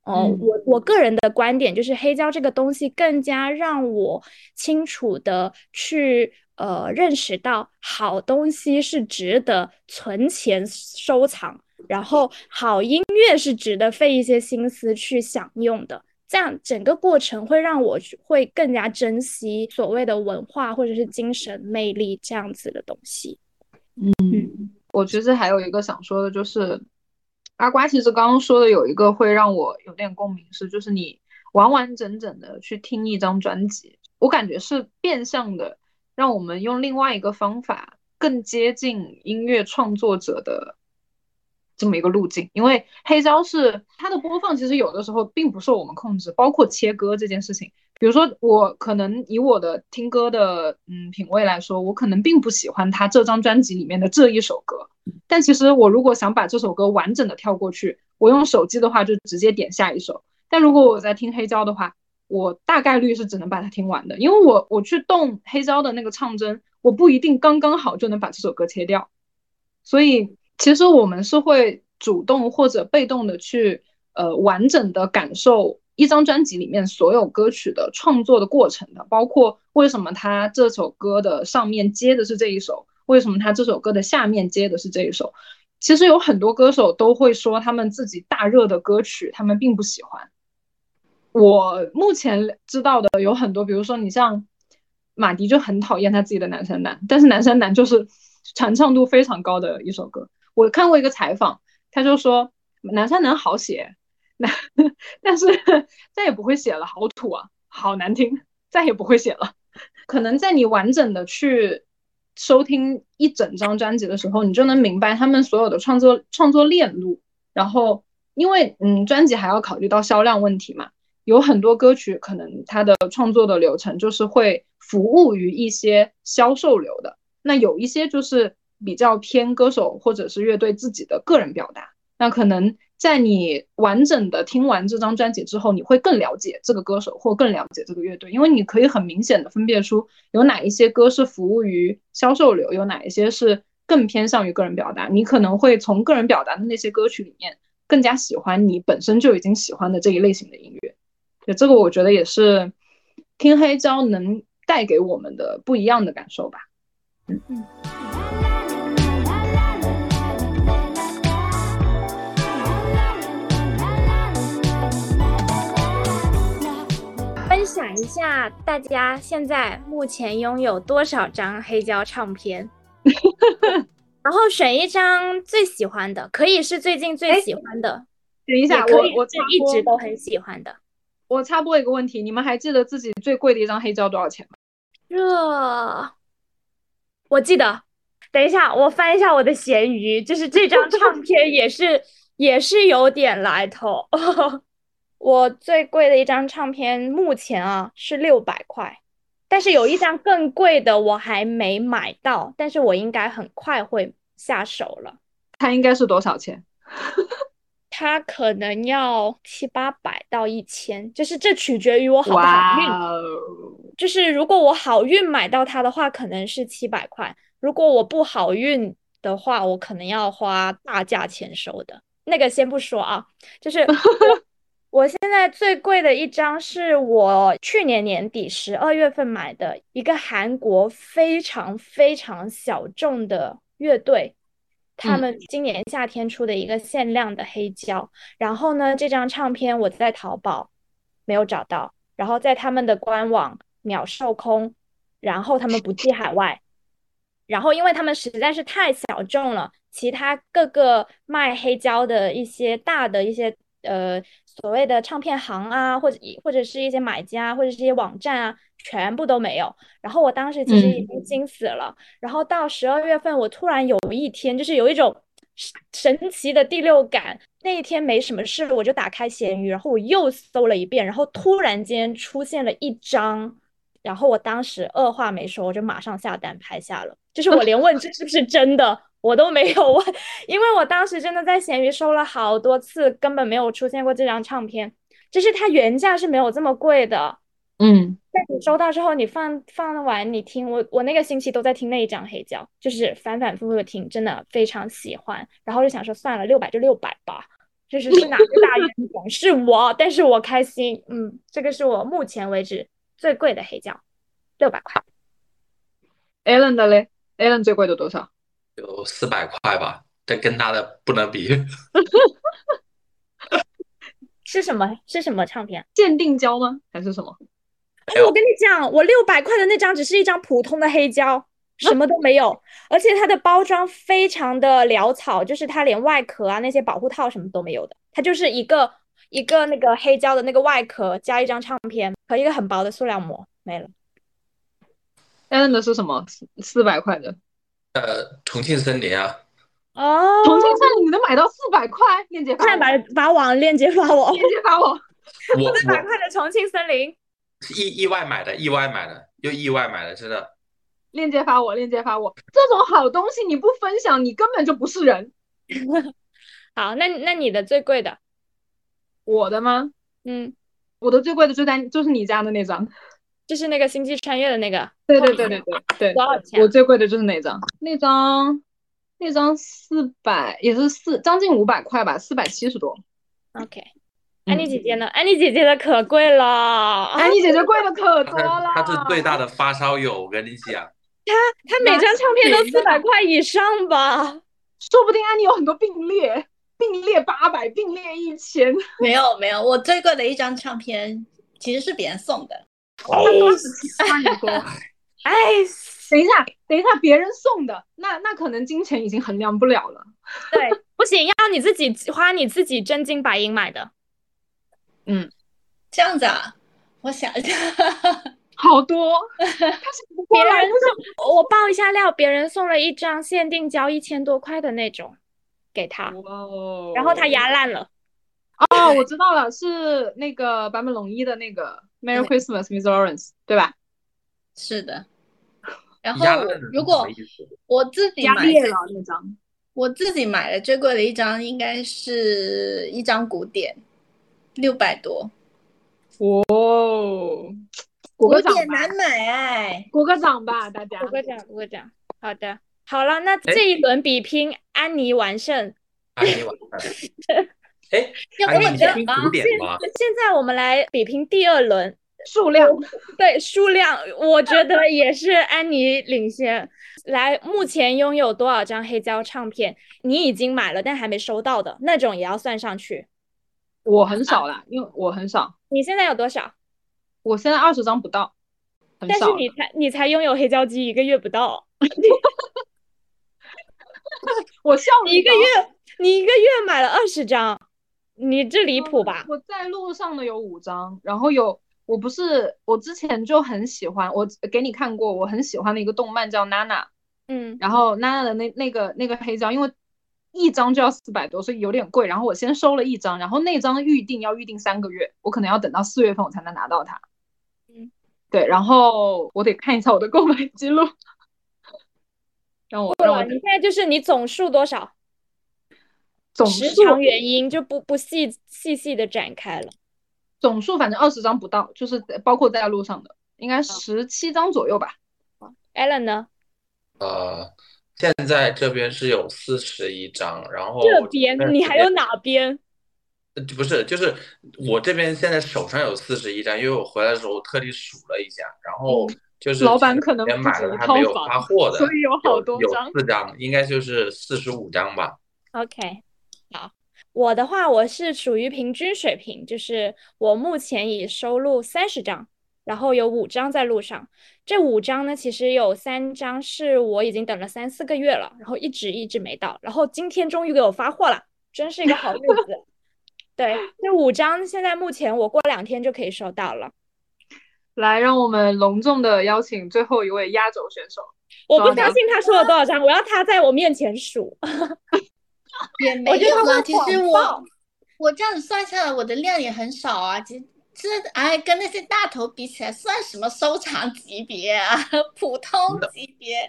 哦，我我个人的观点就是黑胶这个东西更加让我清楚的去呃认识到好东西是值得存钱收藏，然后好音乐是值得费一些心思去享用的。这样整个过程会让我会更加珍惜所谓的文化或者是精神魅力这样子的东西。嗯，我其实还有一个想说的就是。阿瓜其实刚刚说的有一个会让我有点共鸣，是就是你完完整整的去听一张专辑，我感觉是变相的让我们用另外一个方法更接近音乐创作者的这么一个路径，因为黑胶是它的播放，其实有的时候并不受我们控制，包括切歌这件事情。比如说我可能以我的听歌的嗯品味来说，我可能并不喜欢他这张专辑里面的这一首歌。但其实我如果想把这首歌完整的跳过去，我用手机的话就直接点下一首。但如果我在听黑胶的话，我大概率是只能把它听完的，因为我我去动黑胶的那个唱针，我不一定刚刚好就能把这首歌切掉。所以其实我们是会主动或者被动的去呃完整的感受一张专辑里面所有歌曲的创作的过程的，包括为什么他这首歌的上面接的是这一首。为什么他这首歌的下面接的是这一首？其实有很多歌手都会说他们自己大热的歌曲，他们并不喜欢。我目前知道的有很多，比如说你像马迪就很讨厌他自己的《南山南》，但是《南山南》就是传唱度非常高的一首歌。我看过一个采访，他就说《南山南》好写，那 但是再也不会写了，好土啊，好难听，再也不会写了。可能在你完整的去。收听一整张专辑的时候，你就能明白他们所有的创作创作链路。然后，因为嗯，专辑还要考虑到销量问题嘛，有很多歌曲可能它的创作的流程就是会服务于一些销售流的。那有一些就是比较偏歌手或者是乐队自己的个人表达，那可能。在你完整的听完这张专辑之后，你会更了解这个歌手或更了解这个乐队，因为你可以很明显的分辨出有哪一些歌是服务于销售流，有哪一些是更偏向于个人表达。你可能会从个人表达的那些歌曲里面更加喜欢你本身就已经喜欢的这一类型的音乐。就这个，我觉得也是听黑胶能带给我们的不一样的感受吧。嗯嗯。下，大家现在目前拥有多少张黑胶唱片？然后选一张最喜欢的，可以是最近最喜欢的。等一下，我我是一直都很喜欢的。我插播一个问题，你们还记得自己最贵的一张黑胶多少钱吗？这我记得。等一下，我翻一下我的闲鱼，就是这张唱片也是也是有点来头。我最贵的一张唱片目前啊是六百块，但是有一张更贵的我还没买到，但是我应该很快会下手了。它应该是多少钱？它可能要七八百到一千，就是这取决于我好不好运。就是如果我好运买到它的话，可能是七百块；如果我不好运的话，我可能要花大价钱收的。那个先不说啊，就是。我现在最贵的一张是我去年年底十二月份买的一个韩国非常非常小众的乐队，他们今年夏天出的一个限量的黑胶。然后呢，这张唱片我在淘宝没有找到，然后在他们的官网秒售空，然后他们不寄海外，然后因为他们实在是太小众了，其他各个卖黑胶的一些大的一些呃。所谓的唱片行啊，或者或者是一些买家，或者是一些网站啊，全部都没有。然后我当时其实已经惊死了。然后到十二月份，我突然有一天，就是有一种神奇的第六感。那一天没什么事，我就打开闲鱼，然后我又搜了一遍，然后突然间出现了一张。然后我当时二话没说，我就马上下单拍下了。就是我连问这是不是真的。我都没有问，因为我当时真的在闲鱼收了好多次，根本没有出现过这张唱片。就是它原价是没有这么贵的，嗯，但你收到之后，你放放完你听，我我那个星期都在听那一张黑胶，就是反反复复的听，真的非常喜欢。然后就想说算了，六百就六百吧，就是是哪个大冤种是我，但是我开心。嗯，这个是我目前为止最贵的黑胶，六百块。Alan 的嘞，Alan 最贵的多少？有四百块吧，这跟他的不能比。是什么？是什么唱片？鉴定胶吗？还是什么？哎，我跟你讲，我六百块的那张只是一张普通的黑胶，什么都没有，而且它的包装非常的潦草，就是它连外壳啊那些保护套什么都没有的，它就是一个一个那个黑胶的那个外壳加一张唱片和一个很薄的塑料膜，没了。Alan 的是什么？四四百块的。呃，重庆森林啊，哦，重庆森林你能买到四百块？链接发快我，把把网链接发我，链接发我。我 四百块的重庆森林。是意意外买的，意外买的，又意外买的，真的。链接发我，链接发我。这种好东西你不分享，你根本就不是人。好，那那你的最贵的，我的吗？嗯，我的最贵的就在就是你家的那张。就是那个星际穿越的那个，对对对对对对，多少钱啊我最贵的就是那张，那张那张四百也是四将近五百块吧，四百七十多。OK，嗯安妮姐姐呢？安妮姐姐的可贵了，安妮姐姐贵的可多他了，他是最大的发烧友，我跟你讲。她她每张唱片都四百块以上吧？说不定安妮有很多并列，并列八百，并列一千。没有没有，我最贵的一张唱片其实是别人送的。他八十七块你说，哎，等一下，等一下，别人送的，那那可能金钱已经衡量不了了。对，不行，要你自己花你自己真金白银买的。嗯这样子啊，我想一下，好多，别来人送我爆一下料，别人送了一张限定胶一千多块的那种给他，哇哦然后他压烂了。哦，我知道了，是那个坂本龙一的那个 Merry Christmas, Miss Lawrence，对吧？是的。然后如果我自己买压裂了那张。我自己买的最贵的一张应该是一张古典，六百多。哦，鼓古个掌吧，典难买哎，鼓个掌吧，大家鼓。个掌，鼓个掌。好的，好了，那这一轮比拼，安妮完胜。安妮完胜。哎，要跟我安妮你听讲吗古？典吗？现在我们来比拼第二轮，数量，对数量，我觉得也是安妮领先。来，目前拥有多少张黑胶唱片？你已经买了但还没收到的那种也要算上去。我很少啦，因为我很少，你现在有多少？我现在二十张不到，很但是少。你才你才拥有黑胶机一个月不到，我笑你一个月你一个月买了二十张，你这离谱吧？我在路上的有五张，然后有我不是我之前就很喜欢，我给你看过，我很喜欢的一个动漫叫娜娜，嗯，然后娜娜的那那个那个黑胶，因为一张就要四百多，所以有点贵。然后我先收了一张，然后那张预定要预定三个月，我可能要等到四月份我才能拿到它。嗯，对，然后我得看一下我的购买记录，让我让我过了，你现在就是你总数多少？总时长原因就不不细细细的展开了。总数反正二十张不到，就是包括在路上的，应该十七张左右吧。Allen 呢？呃，现在这边是有四十一张，然后这边你还有哪边？呃不是，就是我这边现在手上有四十一张，因为我回来的时候特地数了一下，然后就是老板可能前买了还没有发货的，所以有好多有张四张，应该就是四十五张吧。OK，好，我的话我是属于平均水平，就是我目前已收录三十张，然后有五张在路上。这五张呢，其实有三张是我已经等了三四个月了，然后一直一直没到，然后今天终于给我发货了，真是一个好日子。对，这五张现在目前我过两天就可以收到了。来，让我们隆重的邀请最后一位压轴选手。我不相信他说了多少张，我要他在我面前数。也没有啦。会其实我我这样子算下来，我的量也很少啊。其实这哎，跟那些大头比起来，算什么收藏级别啊？普通级别，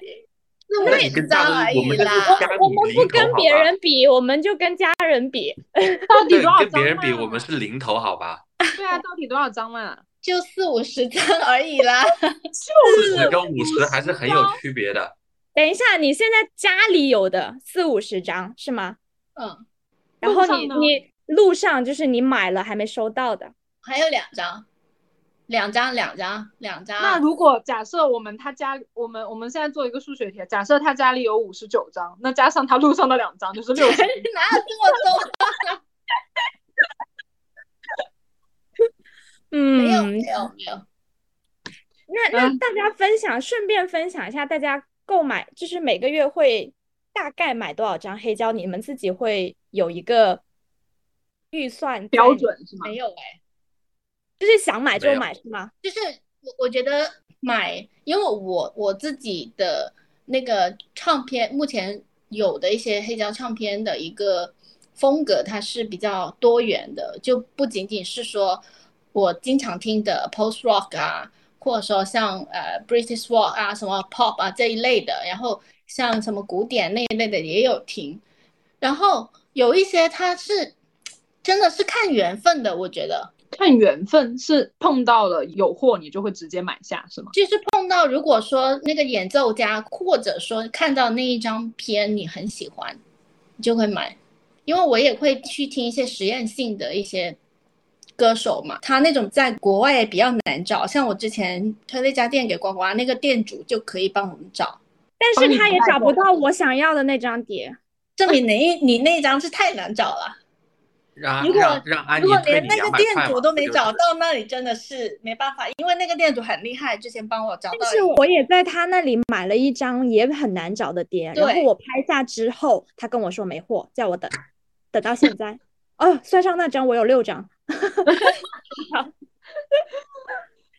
四那五你跟大头张而已啦。家我们不跟别人比，我们就跟家人比。到底，多少张跟别人比，我们是零头，好吧？对啊，到底多少张嘛？就四五十张而已啦。四五十跟五十还是很有区别的。等一下，你现在家里有的四五十张是吗？嗯，然后你你路上就是你买了还没收到的，还有两张，两张，两张，两张。那如果假设我们他家，我们我们现在做一个数学题，假设他家里有五十九张，那加上他路上的两张就是六十。哪有这么多？嗯，没有，没有，没有。那那嗯大家分享，顺便分享一下，大家购买就是每个月会大概买多少张黑胶？你们自己会有一个预算标准是吗？没有哎、就是想买就买是吗？就是我我觉得买，因为我我自己的那个唱片，目前有的一些黑胶唱片的一个风格，它是比较多元的，就不仅仅是说我经常听的 post rock 啊，或者说像呃 British rock 啊、什么 pop 啊这一类的，然后像什么古典那一类的也有听，然后有一些它是真的是看缘分的，我觉得。看缘分，是碰到了有货你就会直接买下是吗？就是碰到，如果说那个演奏家，或者说看到那一张片你很喜欢，你就会买。因为我也会去听一些实验性的一些歌手嘛，他那种在国外也比较难找，像我之前推了一家店给呱呱，那个店主就可以帮我们找，但是他也找不到我想要的那张碟。证明你你那张是太难找了。让如果让让如果连那个店主都没找到，那你真的是没办法，因为那个店主很厉害，之前帮我找到但是。我也在他那里买了一张也很难找的碟，然后我拍下之后，他跟我说没货，叫我等，等到现在。哦，算上那张我有六张。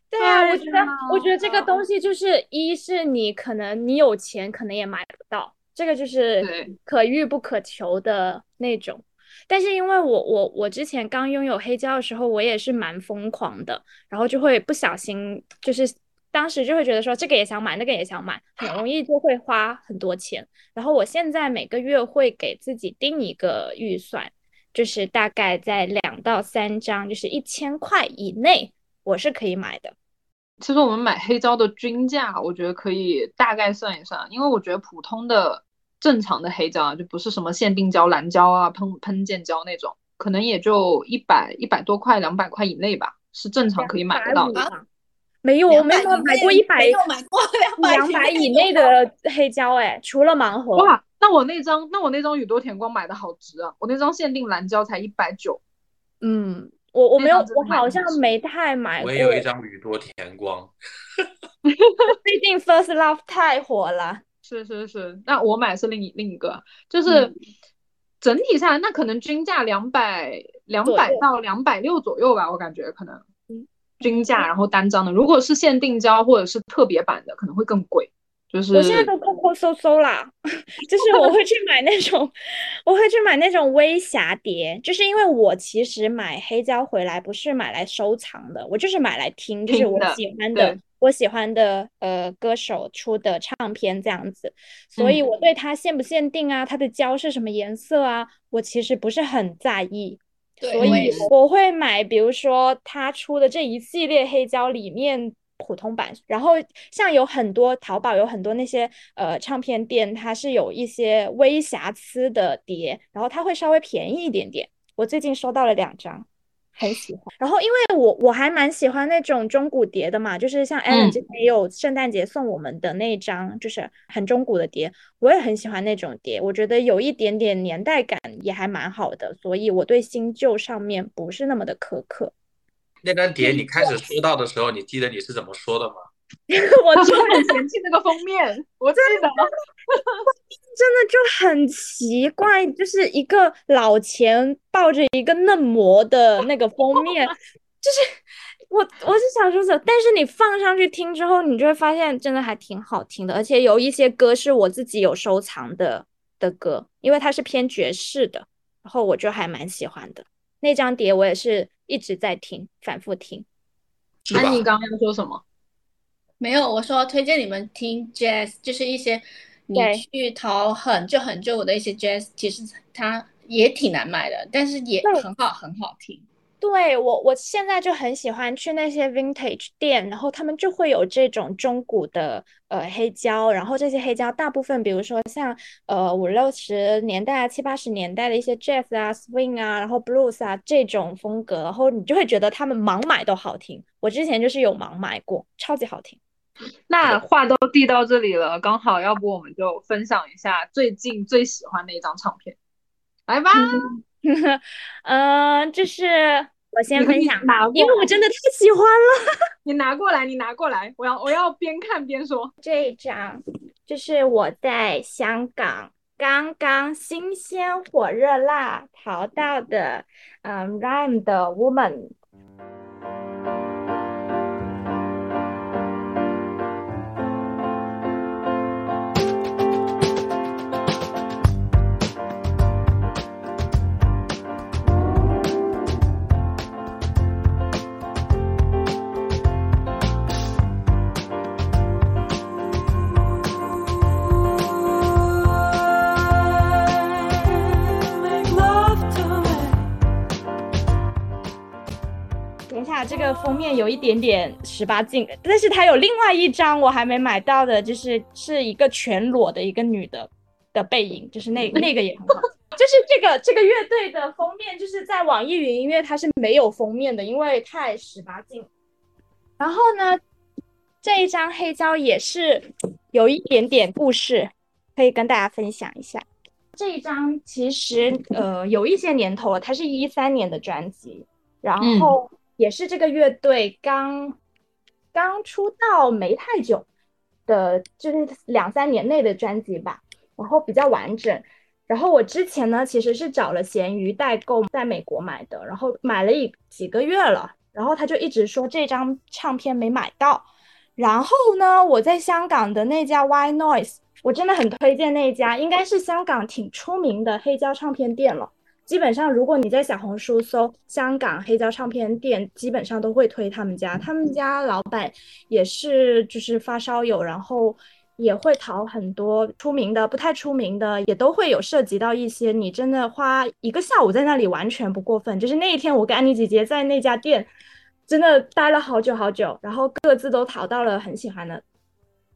对啊，我觉得，我觉得这个东西就是，一是你可能你有钱，可能也买不到，这个就是对可遇不可求的那种。但是因为我我我之前刚拥有黑胶的时候，我也是蛮疯狂的，然后就会不小心，就是当时就会觉得说这个也想买，那个也想买，很容易就会花很多钱。然后我现在每个月会给自己定一个预算，就是大概在两到三张，就是一千块以内，我是可以买的。其实我们买黑胶的均价，我觉得可以大概算一算，因为我觉得普通的正常的黑胶啊，就不是什么限定胶、蓝胶啊、喷喷溅胶那种，可能也就一百一百多块、两百块以内吧，是正常可以买得到的。的。没有，我没有买过一百没有买过两两百以内的黑胶，哎，除了盲盒。哇，那我那张，那我那张宇多田光买的好值啊！我那张限定蓝胶才一百九，嗯，我我没有我好像没太买过。我也有一张宇多田光，毕竟 First Love 太火了。是是是，那我买是另一另一个，就是嗯整体下来，那可能均价两百两百到两百六左右吧，我感觉可能嗯均价，然后单张的，如果是限定胶或者是特别版的，可能会更贵。就是我现在都抠抠搜搜啦，就是我会去买那种，我会去买那种微瑕碟，就是因为我其实买黑胶回来不是买来收藏的，我就是买来听，就是我喜欢的对，我喜欢的呃歌手出的唱片这样子，所以嗯。我对它限不限定啊，它的胶是什么颜色啊，我其实不是很在意。所以我会买，比如说他出的这一系列黑胶里面普通版，然后像有很多淘宝有很多那些呃唱片店，它是有一些微瑕疵的碟，然后它会稍微便宜一点点。我最近收到了两张，很喜欢。然后因为我我还蛮喜欢那种中古碟的嘛，就是像 Alan 嗯之前也有圣诞节送我们的那张，就是很中古的碟，我也很喜欢那种碟，我觉得有一点点年代感也还蛮好的，所以我对新旧上面不是那么的苛刻。那张碟你开始收到的时候，你记得你是怎么说的吗？我就很嫌弃那个封面，我记得。真的就很奇怪，就是一个老钱抱着一个嫩模的那个封面，就是我我是想说的，但是你放上去听之后，你就会发现真的还挺好听的，而且有一些歌是我自己有收藏的的歌，因为它是偏爵士的，然后我就还蛮喜欢的。那张碟我也是一直在听，反复听。是吧安？妮刚刚要说什么？没有，我说推荐你们听 jazz，就是一些你去淘很旧很旧的一些 jazz，其实它也挺难买的，但是也很好很好听。对我，我现在就很喜欢去那些 vintage 店，然后他们就会有这种中古的呃黑胶，然后这些黑胶大部分，比如说像呃五六十年代啊、七八十年代的一些 jazz 啊、swing 啊，然后 blues 啊这种风格，然后你就会觉得他们盲买都好听。我之前就是有盲买过，超级好听。那话都递到这里了，刚好要不我们就分享一下最近最喜欢的一张唱片，来吧。嗯，就是 我先分享吧，因为我真的太喜欢了。你拿过来，你拿过来，我要我要边看边说。这一张就是我在香港刚刚新鲜火热辣淘到的，嗯，Rhyme 的 Woman。这个封面有一点点十八禁，但是它有另外一张我还没买到的，就是是一个全裸的一个女的的背影，就是那那个也很好。就是这个这个乐队的封面，就是在网易云音乐它是没有封面的，因为太十八禁。然后呢，这一张黑胶也是有一点点故事，可以跟大家分享一下。这一张其实呃有一些年头了，它是一三年的专辑，然后。也是这个乐队刚刚出道没太久的，就是两三年内的专辑吧，然后比较完整。然后我之前呢，其实是找了咸鱼代购，在美国买的，然后买了一几个月了，然后他就一直说这张唱片没买到。然后呢，我在香港的那家 Y Noise，我真的很推荐那家，应该是香港挺出名的黑胶唱片店了。基本上，如果你在小红书搜香港黑胶唱片店，基本上都会推他们家。他们家老板也是就是发烧友，然后也会淘很多出名的、不太出名的，也都会有涉及到一些你真的花一个下午在那里完全不过分。就是那一天，我跟安妮姐姐在那家店真的待了好久好久，然后各自都淘到了很喜欢的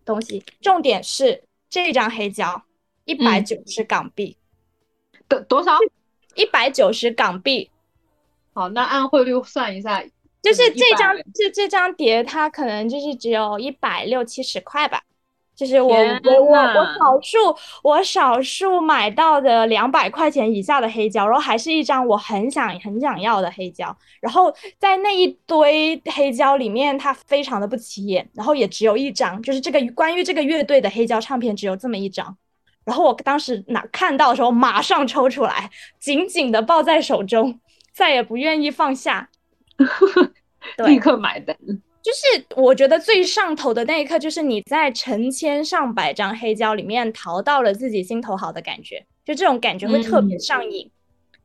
东西。重点是这张黑胶一百九十港币的多少？一百九十港币，好，那按汇率算一下，就是这张这这张碟，它可能就是只有一百六七十块吧。就是我我我我少数我少数买到的两百块钱以下的黑胶，然后还是一张我很想很想要的黑胶。然后在那一堆黑胶里面，它非常的不起眼，然后也只有一张，就是这个关于这个乐队的黑胶唱片只有这么一张。然后我当时拿看到的时候，马上抽出来，紧紧的抱在手中，再也不愿意放下，立刻买单。就是我觉得最上头的那一刻，就是你在成千上百张黑胶里面淘到了自己心头好的感觉，就这种感觉会特别上瘾。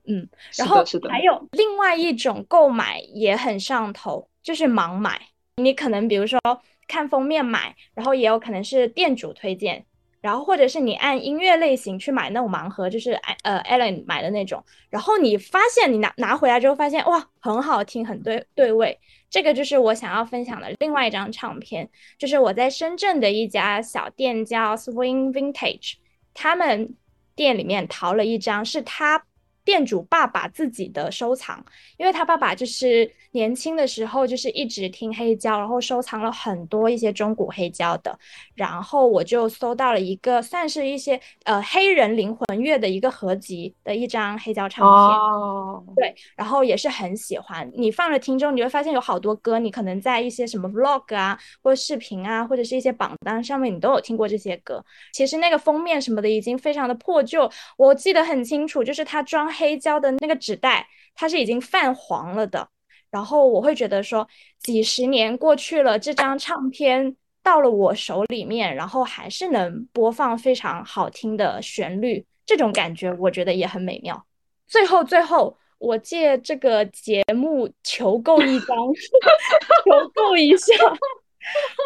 嗯，然后还有另外一种购买也很上头，就是盲买。你可能比如说看封面买，然后也有可能是店主推荐。然后或者是你按音乐类型去买那种盲盒，就是呃 Allen 买的那种，然后你发现你拿拿回来之后发现哇很好听很对对味，这个就是我想要分享的另外一张唱片，就是我在深圳的一家小店叫 Swing Vintage，他们店里面淘了一张是他。店主爸爸自己的收藏，因为他爸爸就是年轻的时候就是一直听黑胶，然后收藏了很多一些中古黑胶的。然后我就搜到了一个算是一些呃黑人灵魂乐的一个合集的一张黑胶唱片。哦，对，然后也是很喜欢。你放了听众，你会发现有好多歌，你可能在一些什么 vlog 啊，或者视频啊，或者是一些榜单上面，你都有听过这些歌。其实那个封面什么的已经非常的破旧，我记得很清楚，就是他装。黑胶的那个纸袋，它是已经泛黄了的。然后我会觉得说，几十年过去了，这张唱片到了我手里面，然后还是能播放非常好听的旋律，这种感觉我觉得也很美妙。最后，最后，我借这个节目求购一张，求购一下，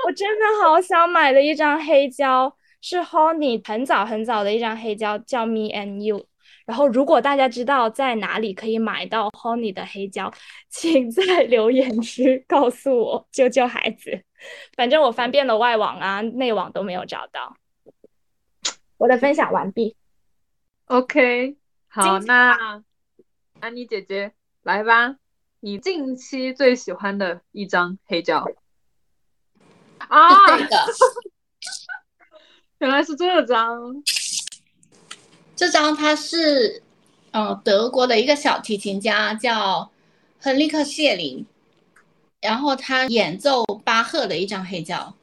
我真的好想买的一张黑胶，是 Honey 很早很早的一张黑胶，叫 Me and You。然后，如果大家知道在哪里可以买到 Honey 的黑胶，请在 留言区告诉我，救救孩子。反正我翻遍了外网啊、内网都没有找到。我的分享完毕。OK，好，那安妮姐姐来吧，你近期最喜欢的一张黑胶啊，原来是这张，这张他是呃德国的一个小提琴家叫亨利克谢林，然后他演奏巴赫的一张黑胶。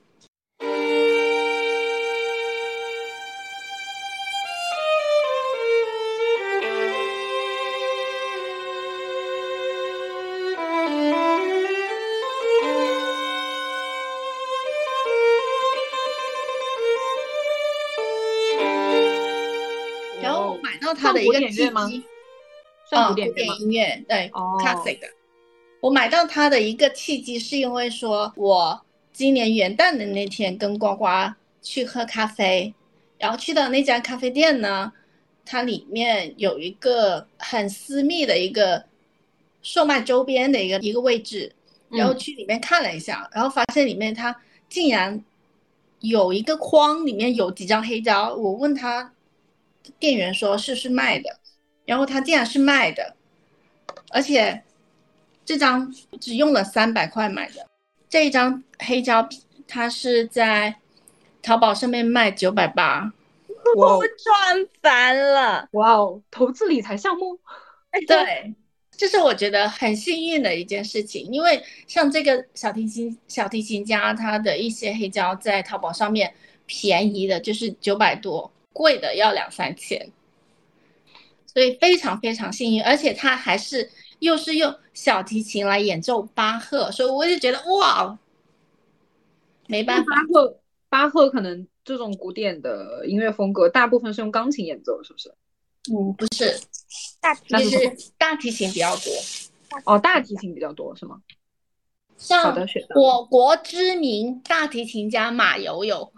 的一个契机，算啊，古典？音乐，对、哦 classic 的。我买到它的一个契机，是因为说我今年元旦的那天跟呱呱去喝咖啡，然后去到那家咖啡店呢，它里面有一个很私密的一个售卖周边的一个一个位置，然后嗯去里面看了一下，然后发现里面它竟然有一个框，里面有几张黑胶。我问他店员说是是卖的，然后他竟然是卖的，而且这张只用了三百块买的。这一张黑胶它是在淘宝上面卖九百八，我赚翻了。哇哦，投资理财项目，对，这是我觉得很幸运的一件事情，因为像这个小提琴小提琴家，他的一些黑胶在淘宝上面便宜的就是九百多，贵的要两三千，所以非常非常幸运，而且他还是又是用小提琴来演奏巴赫，所以我就觉得哇，没办法巴，赫巴赫可能这种古典的音乐风格，大部分是用钢琴演奏，是不是？嗯，不是，大提琴是是大提琴比较多，哦，大提琴比较多是吗？好像。我国知名大提琴家马友友。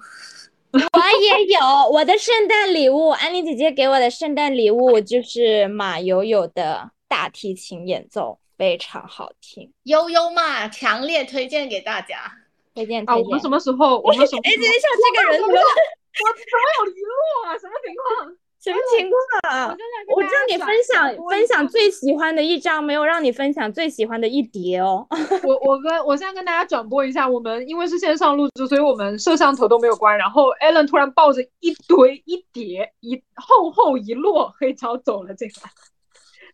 我也有我的圣诞礼物，安妮姐姐给我的圣诞礼物 就是马友友的大提琴演奏，非常好听，悠悠嘛，强烈推荐给大家。啊，推荐推荐。我们什么时候？我们什么哎，时候？等一下，这个人怎么我怎么有遗落啊？什么情况？什么情况啊？我让你分享分享最喜欢的一张，没有让你分享最喜欢的一叠哦。我我跟我现在跟大家转播一下，我们因为是线上录制，所以我们摄像头都没有关。然后 Alan 突然抱着一堆一叠一厚厚一摞黑胶走了进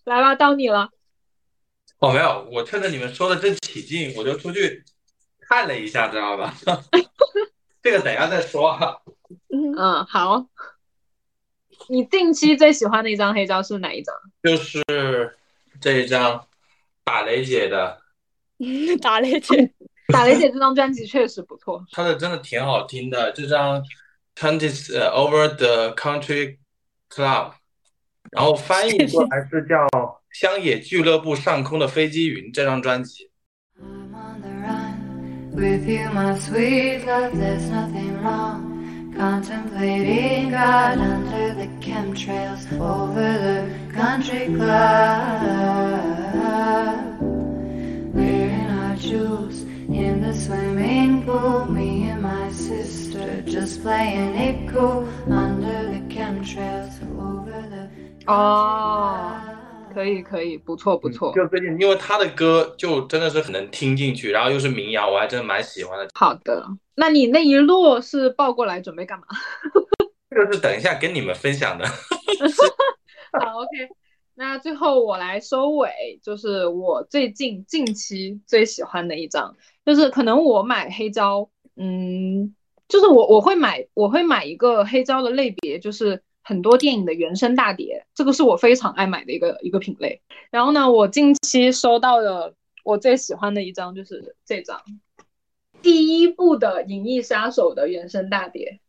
来，来吧，到你了。哦，没有，我趁着你们说的正起劲，我就出去看了一下，知道吧？这个等一下再说哈。嗯，嗯，好。你近期最喜欢的一张黑胶是哪一张？就是这一张打雷姐的，打雷姐，打雷姐这张专辑确实不错。她的真的挺好听的。这张《Twenties 呃 Over the Country Club》，然后翻译过来是叫《乡野俱乐部上空的飞机云》这张专辑。I'm on the run with you, my sweet love. There's nothing wrong. Contemplating God under the chemtrails over the country club. Wearing our jewels in the swimming pool. Me and my sister just playing it cool under the chemtrails over the country Oh. club. 可以可以，不错不错。就最近，因为他的歌就真的是很能听进去，然后又是民谣，我还真的蛮喜欢的。好的，那你那一摞是抱过来准备干嘛？这个是等一下跟你们分享的。好，OK。那最后我来收尾，就是我最近近期最喜欢的一张，就是可能我买黑胶，嗯，就是我我会买我会买一个黑胶的类别，就是很多电影的原声大碟，这个是我非常爱买的一个一个品类。然后呢，我近期收到的我最喜欢的一张就是这张，第一部的《银翼杀手》的原声大碟。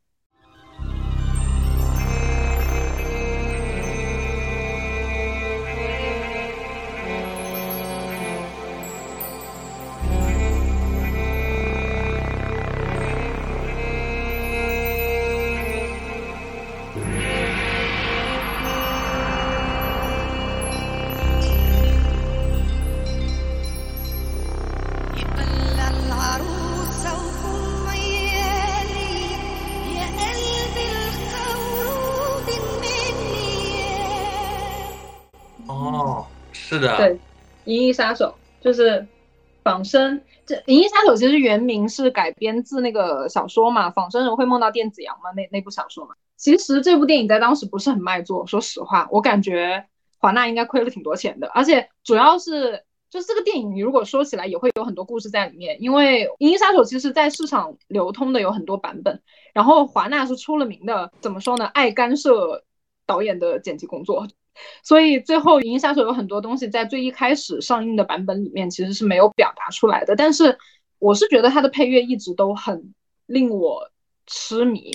对，《银翼杀手》就是仿生。这《银翼杀手》其实原名是改编自那个小说嘛，《仿生人会梦到电子羊》嘛，那那部小说嘛。其实这部电影在当时不是很卖座，说实话，我感觉华纳应该亏了挺多钱的。而且主要是，就是这个电影，你如果说起来也会有很多故事在里面。因为《银翼杀手》其实在市场流通的有很多版本，然后华纳是出了名的，怎么说呢？爱干涉导演的剪辑工作。所以最后《银翼杀手》有很多东西在最一开始上映的版本里面其实是没有表达出来的，但是我是觉得它的配乐一直都很令我痴迷，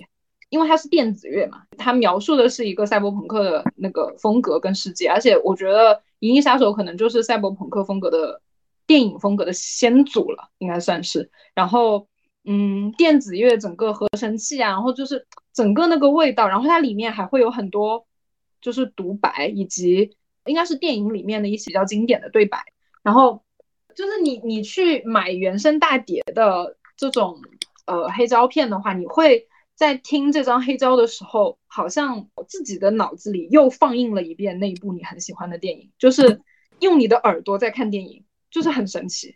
因为它是电子乐嘛，它描述的是一个赛博朋克的那个风格跟世界，而且我觉得《银翼杀手》可能就是赛博朋克风格的电影风格的先祖了，应该算是。然后，嗯，电子乐整个合成器啊，然后就是整个那个味道，然后它里面还会有很多。就是独白，以及应该是电影里面的一些比较经典的对白。然后就是你你去买原声大碟的这种呃黑胶片的话，你会在听这张黑胶的时候，好像自己的脑子里又放映了一遍那一部你很喜欢的电影，就是用你的耳朵在看电影，就是很神奇。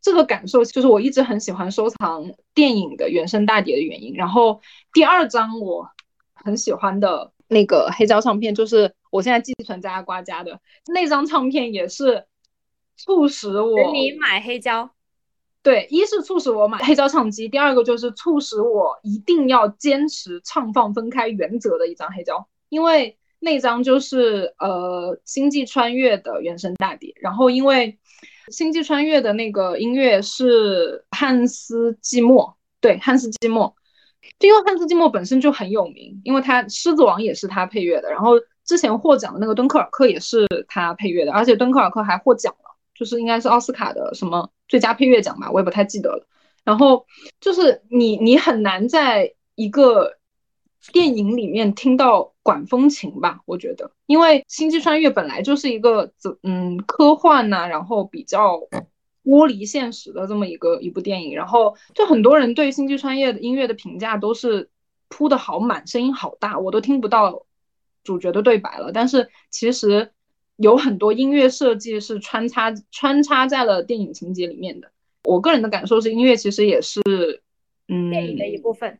这个感受就是我一直很喜欢收藏电影的原声大碟的原因。然后第二张我很喜欢的。那个黑胶唱片就是我现在寄存在阿瓜家的那张唱片，也是促使我你买黑胶。对，一是促使我买黑胶唱机，第二个就是促使我一定要坚持唱放分开原则的一张黑胶，因为那张就是呃星际穿越的原声大碟。然后因为星际穿越的那个音乐是汉斯季默，对，汉斯季默。就因为汉斯季默本身就很有名，因为他《狮子王》也是他配乐的，然后之前获奖的那个《敦刻尔克》也是他配乐的，而且《敦刻尔克》还获奖了，就是应该是奥斯卡的什么最佳配乐奖吧，我也不太记得了。然后就是你你很难在一个电影里面听到管风琴吧，我觉得，因为《星际穿越》本来就是一个嗯科幻呐，然后比较。脱离现实的这么一个一部电影，然后就很多人对《星际穿越》的音乐的评价都是铺的好满，声音好大，我都听不到主角的对白了。但是其实有很多音乐设计是穿插穿插在了电影情节里面的。我个人的感受是，音乐其实也是嗯电影的一部分。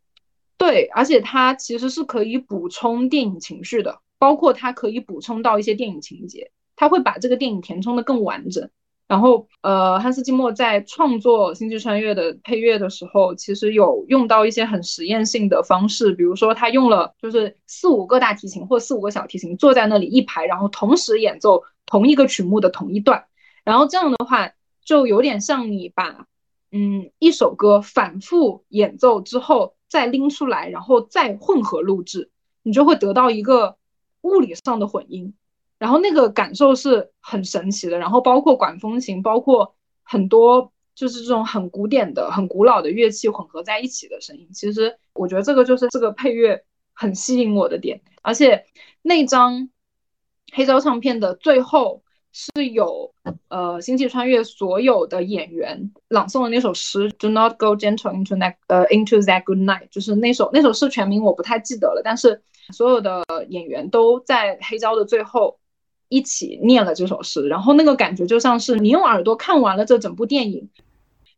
对，而且它其实是可以补充电影情绪的，包括它可以补充到一些电影情节，它会把这个电影填充的更完整。然后，呃，汉斯季默在创作《星际穿越》的配乐的时候，其实有用到一些很实验性的方式，比如说他用了就是四五个大提琴或四五个小提琴坐在那里一排，然后同时演奏同一个曲目的同一段，然后这样的话就有点像你把嗯一首歌反复演奏之后再拎出来，然后再混合录制，你就会得到一个物理上的混音。然后那个感受是很神奇的，然后包括管风琴，包括很多就是这种很古典的、很古老的乐器混合在一起的声音。其实我觉得这个就是这个配乐很吸引我的点。而且那张黑胶唱片的最后是有呃《星际穿越》所有的演员朗诵的那首诗，Do not go gentle into that 呃 into that good night，就是那首那首诗全名我不太记得了，但是所有的演员都在黑胶的最后。一起念了这首诗，然后那个感觉就像是你用耳朵看完了这整部电影，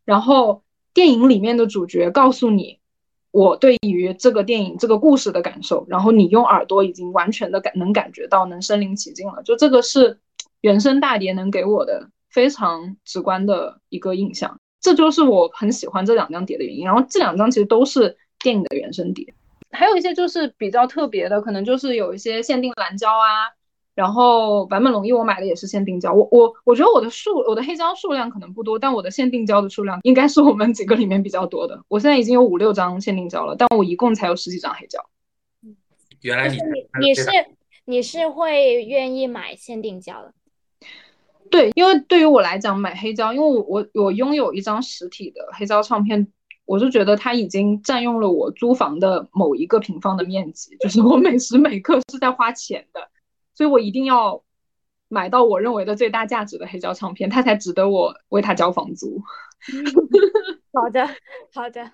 然后电影里面的主角告诉你我对于这个电影这个故事的感受，然后你用耳朵已经完全的感能感觉到，能身临其境了。就这个是原声大碟能给我的非常直观的一个印象，这就是我很喜欢这两张碟的原因。然后这两张其实都是电影的原声碟，还有一些就是比较特别的，可能就是有一些限定蓝胶啊。然后版本龙一我买的也是限定胶，我我我觉得我的数我的黑胶数量可能不多，但我的限定胶的数量应该是我们几个里面比较多的。我现在已经有五六张限定胶了，但我一共才有十几张黑胶。嗯，原来你你是你是会愿意买限定胶的？对，因为对于我来讲买黑胶，因为我我我拥有一张实体的黑胶唱片，我就觉得它已经占用了我租房的某一个平方的面积，就是我每时每刻是在花钱的。所以我一定要买到我认为的最大价值的黑胶唱片，它才值得我为它交房租。好的，好的。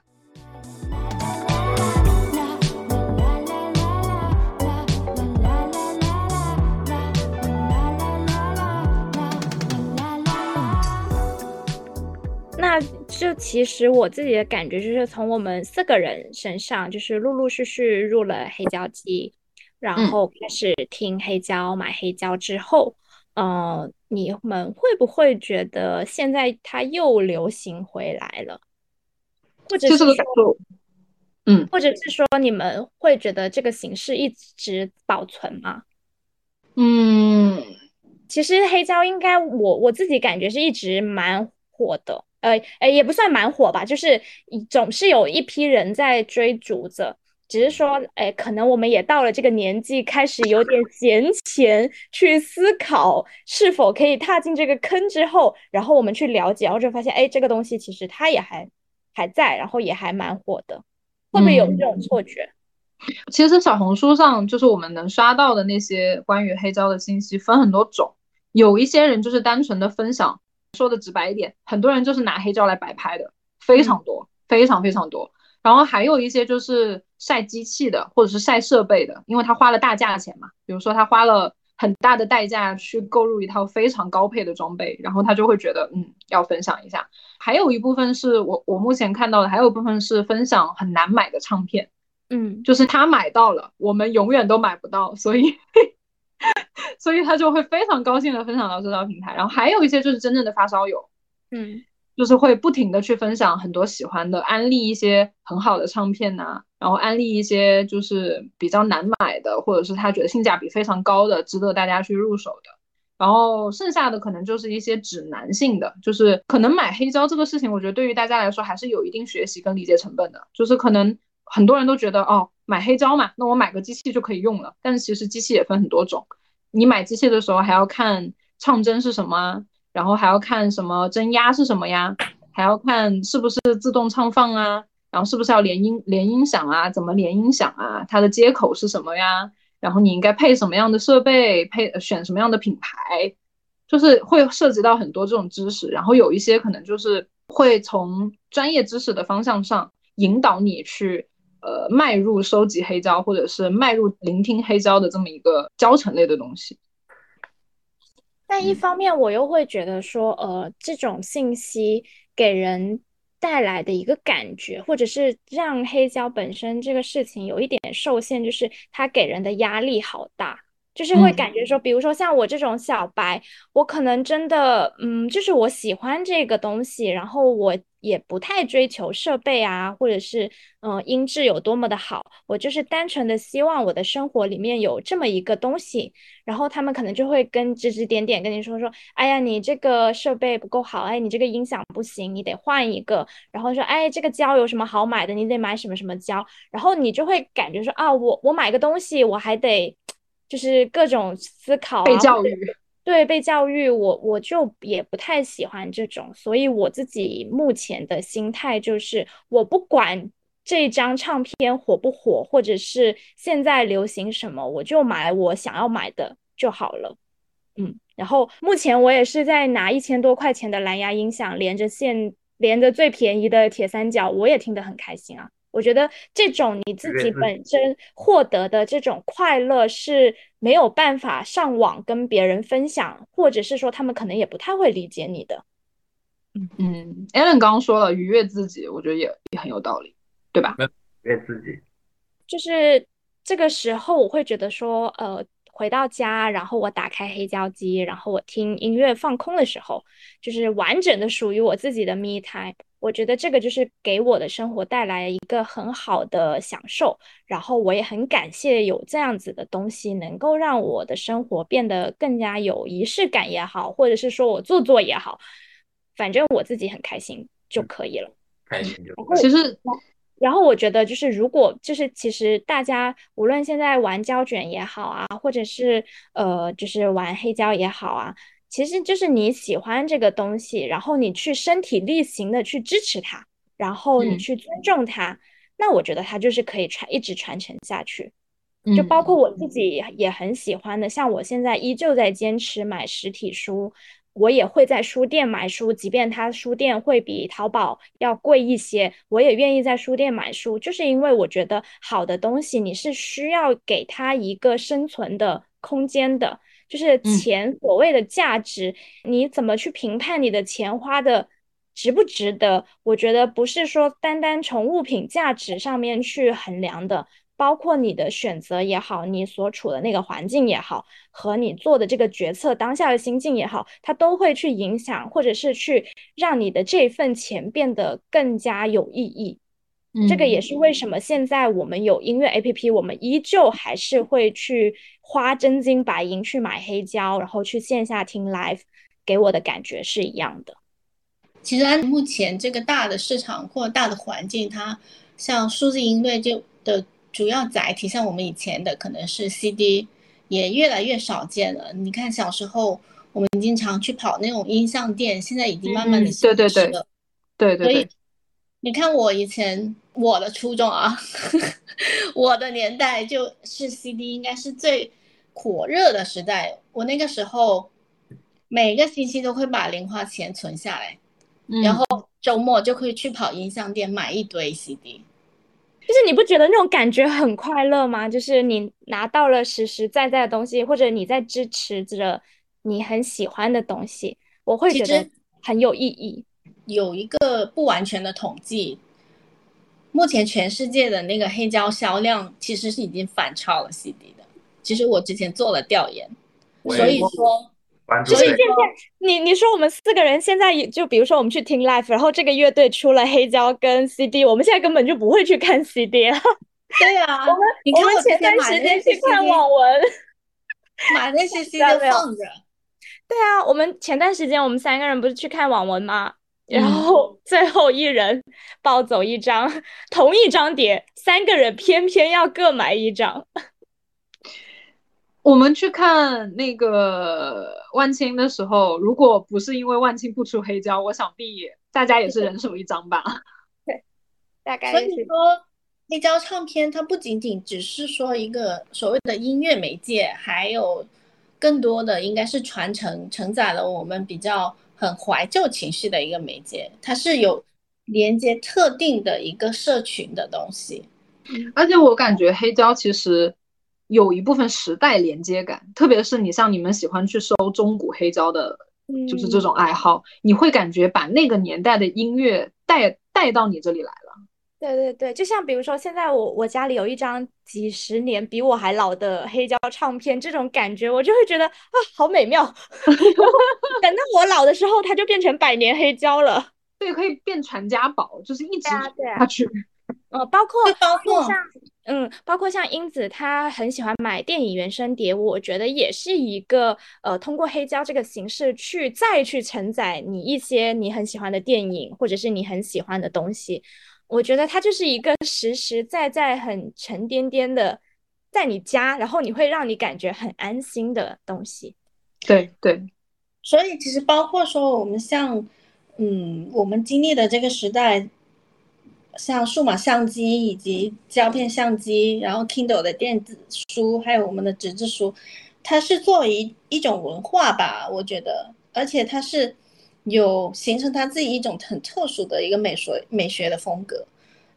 那就其实我自己的感觉就是从我们四个人身上，就是陆陆续续入了黑胶机，然嗯后开始听黑胶、买黑胶之后，呃，你们会不会觉得现在它又流行回来了？或者就是说，嗯，或者是说你们会觉得这个形式一直保存吗？嗯，其实黑胶应该我我自己感觉是一直蛮火的，呃呃也不算蛮火吧，就是总是有一批人在追逐着，只是说，哎，可能我们也到了这个年纪，开始有点闲钱去思考是否可以踏进这个坑之后，然后我们去了解，然后就发现，哎，这个东西其实它也还还在，然后也还蛮火的，会不会有这种错觉？其实小红书上就是我们能刷到的那些关于黑胶的信息分很多种，有一些人就是单纯的分享，说的直白一点，很多人就是拿黑胶来摆拍的，非常多，非常非常多。然后还有一些就是晒机器的，或者是晒设备的，因为他花了大价钱嘛，比如说他花了很大的代价去购入一套非常高配的装备，然后他就会觉得嗯要分享一下。还有一部分是我我目前看到的，还有一部分是分享很难买的唱片。嗯就是他买到了，我们永远都买不到，所以 所以他就会非常高兴的分享到这条平台。然后还有一些就是真正的发烧友，嗯就是会不停的去分享很多喜欢的，安利一些很好的唱片呐、然后安利一些就是比较难买的，或者是他觉得性价比非常高的，值得大家去入手的。然后剩下的可能就是一些指南性的，就是可能买黑胶这个事情，我觉得对于大家来说还是有一定学习跟理解成本的。就是可能很多人都觉得哦，买黑胶嘛，那我买个机器就可以用了。但是其实机器也分很多种，你买机器的时候还要看唱针是什么，然后还要看什么增压是什么呀，还要看是不是自动唱放啊，然后是不是要连音连音响啊，怎么连音响啊，它的接口是什么呀？然后你应该配什么样的设备，配选什么样的品牌，就是会涉及到很多这种知识。然后有一些可能就是会从专业知识的方向上引导你去呃迈入收集黑胶，或者是迈入聆听黑胶的这么一个教程类的东西。但一方面，我又会觉得说，呃，这种信息给人带来的一个感觉，或者是让黑胶本身这个事情有一点受限，就是它给人的压力好大，就是会嗯感觉说，比如说像我这种小白，我可能真的，嗯，就是我喜欢这个东西，然后我也不太追求设备啊，或者是嗯、呃音质有多么的好，我就是单纯的希望我的生活里面有这么一个东西。然后他们可能就会跟指指点点跟你说说，哎呀，你这个设备不够好，哎，你这个音响不行，你得换一个。然后说，哎，这个胶有什么好买的？你得买什么什么胶。然后你就会感觉说，啊，我我买个东西，我还得就是各种思考啊，被教育，对，被教育，我我就也不太喜欢这种，所以我自己目前的心态就是，我不管这张唱片火不火，或者是现在流行什么，我就买我想要买的就好了。嗯，然后目前我也是在拿一千多块钱的蓝牙音响，连着线，连着最便宜的铁三角，我也听得很开心啊。我觉得这种你自己本身获得的这种快乐是没有办法上网跟别人分享，或者是说他们可能也不太会理解你的。嗯，Allen 刚刚说了愉悦自己，我觉得也也很有道理，对吧？愉悦自己。就是这个时候，我会觉得说，呃，回到家，然后我打开黑胶机，然后我听音乐放空的时候，就是完整的属于我自己的 me time。我觉得这个就是给我的生活带来一个很好的享受，然后我也很感谢有这样子的东西，能够让我的生活变得更加有仪式感也好，或者是说我做作也好，反正我自己很开心就可以了。开心就其实然后我觉得，就是如果就是其实大家无论现在玩胶卷也好啊，或者是呃就是玩黑胶也好啊，其实就是你喜欢这个东西，然后你去身体力行的去支持它，然后你嗯去尊重它，那我觉得它就是可以传一直传承下去。嗯就包括我自己也也很喜欢的，像我现在依旧在坚持买实体书，我也会在书店买书，即便它书店会比淘宝要贵一些，我也愿意在书店买书，就是因为我觉得好的东西你是需要给它一个生存的空间的，就是嗯钱所谓的价值，你怎么去评判你的钱花的值不值得？我觉得不是说单单从物品价值上面去衡量的，包括你的选择也好，你所处的那个环境也好，和你做的这个决策当下的心境也好，它都会去影响，或者是去让你的这份钱变得更加有意义。这个也是为什么现在我们有音乐 APP，我们依旧还是会去花真金白银去买黑胶，然后去线下听 live，给我的感觉是一样的。其实按目前这个大的市场或大的环境，它像数字音乐就的主要载体，像我们以前的可能是 CD，也越来越少见了。你看小时候我们经常去跑那种音像店，现在已经慢慢的嗯对对对了。对对所以对，你看我以前我的初中啊，我的年代就是 CD 应该是最火热的时代。我那个时候每个星期都会把零花钱存下来，嗯然后周末就可以去跑音像店买一堆 CD。就是你不觉得那种感觉很快乐吗？就是你拿到了实实在在的东西，或者你在支持着你很喜欢的东西，我会觉得很有意义。有一个不完全的统计，目前全世界的那个黑胶销量其实是已经反超了 CD 的。其实我之前做了调研，所以说关注这所以说你你说我们四个人现在也就比如说我们去听 live，然后这个乐队出了黑胶跟 CD，我们现在根本就不会去看 CD 了。对啊，我们看我们前段时间去看网文。买那些 CD 放着。对啊，我们前段时间我们三个人不是去看网文吗？然嗯后最后一人抱走一张，同一张碟，三个人偏偏要各买一张。我们去看那个万青的时候，如果不是因为万青不出黑胶，我想必大家也是人手一张吧。对大概所是以说，黑胶唱片它不仅仅只是说一个所谓的音乐媒介，还有更多的应该是传承，承载了我们比较很怀旧情绪的一个媒介。它是有连接特定的一个社群的东西。而且我感觉黑胶其实有一部分时代连接感，特别是你像你们喜欢去收中古黑胶的，就是这种爱好，你会感觉把那个年代的音乐带带到你这里来了。对对对，就像比如说，现在我我家里有一张几十年比我还老的黑胶唱片，这种感觉我就会觉得啊，好美妙。等到我老的时候，它就变成百年黑胶了。对，可以变传家宝，就是一直对啊对啊下去。呃，包括包括像嗯，包括像英子，她很喜欢买电影原声碟，我觉得也是一个呃，通过黑胶这个形式去再去承载你一些你很喜欢的电影，或者是你很喜欢的东西。我觉得它就是一个实实在在、很沉甸甸的，在你家，然后你会让你感觉很安心的东西。对对，所以其实包括说我们像，嗯，我们经历的这个时代，像数码相机以及胶片相机，然后 Kindle 的电子书，还有我们的纸质书，它是作为一一种文化吧，我觉得，而且它是有形成它自己一种很特殊的一个美学美学的风格。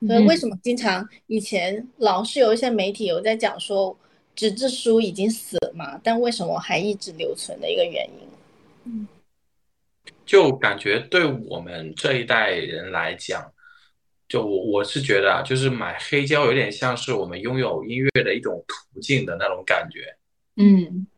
所以为什么经常以前老是有一些媒体有在讲说纸质书已经死了嘛，但为什么还一直留存的一个原因？就感觉对我们这一代人来讲，就我我是觉得啊，就是买黑胶有点像是我们拥有音乐的一种途径的那种感觉。嗯，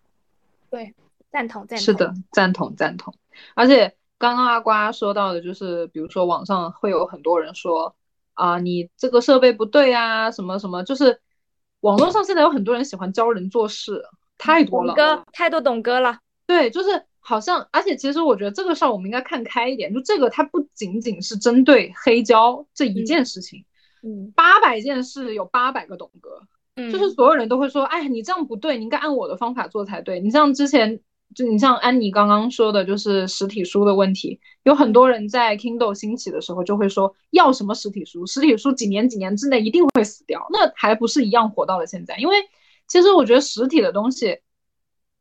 对赞同，赞同。是的，赞同赞同。而且刚刚阿瓜说到的，就是比如说网上会有很多人说啊，你这个设备不对啊，什么什么，就是网络上现在有很多人喜欢教人做事，太多了。董哥，太多懂哥了。对，就是好像，而且其实我觉得这个事儿我们应该看开一点，就这个它不仅仅是针对黑胶这一件事情，嗯八百件事有八百个董哥，嗯，就是所有人都会说，哎，你这样不对，你应该按我的方法做才对。你像之前，就你像安妮刚刚说的，就是实体书的问题，有很多人在 Kindle 兴起的时候就会说，要什么实体书？实体书几年几年之内一定会死掉，那还不是一样活到了现在？因为其实我觉得实体的东西。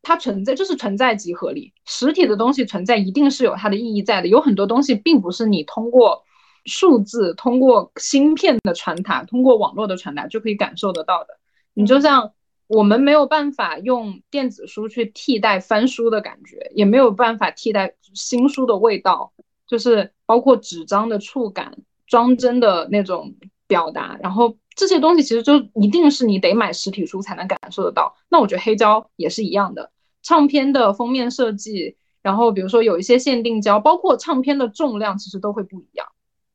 它存在就是存在即合理，实体的东西存在一定是有它的意义在的。有很多东西并不是你通过数字、通过芯片的传达、通过网络的传达就可以感受得到的。你就像我们没有办法用电子书去替代翻书的感觉，也没有办法替代新书的味道。就是包括纸张的触感、装帧的那种表达，然后这些东西其实就一定是你得买实体书才能感受得到。那我觉得黑胶也是一样的，唱片的封面设计，然后比如说有一些限定胶，包括唱片的重量其实都会不一样。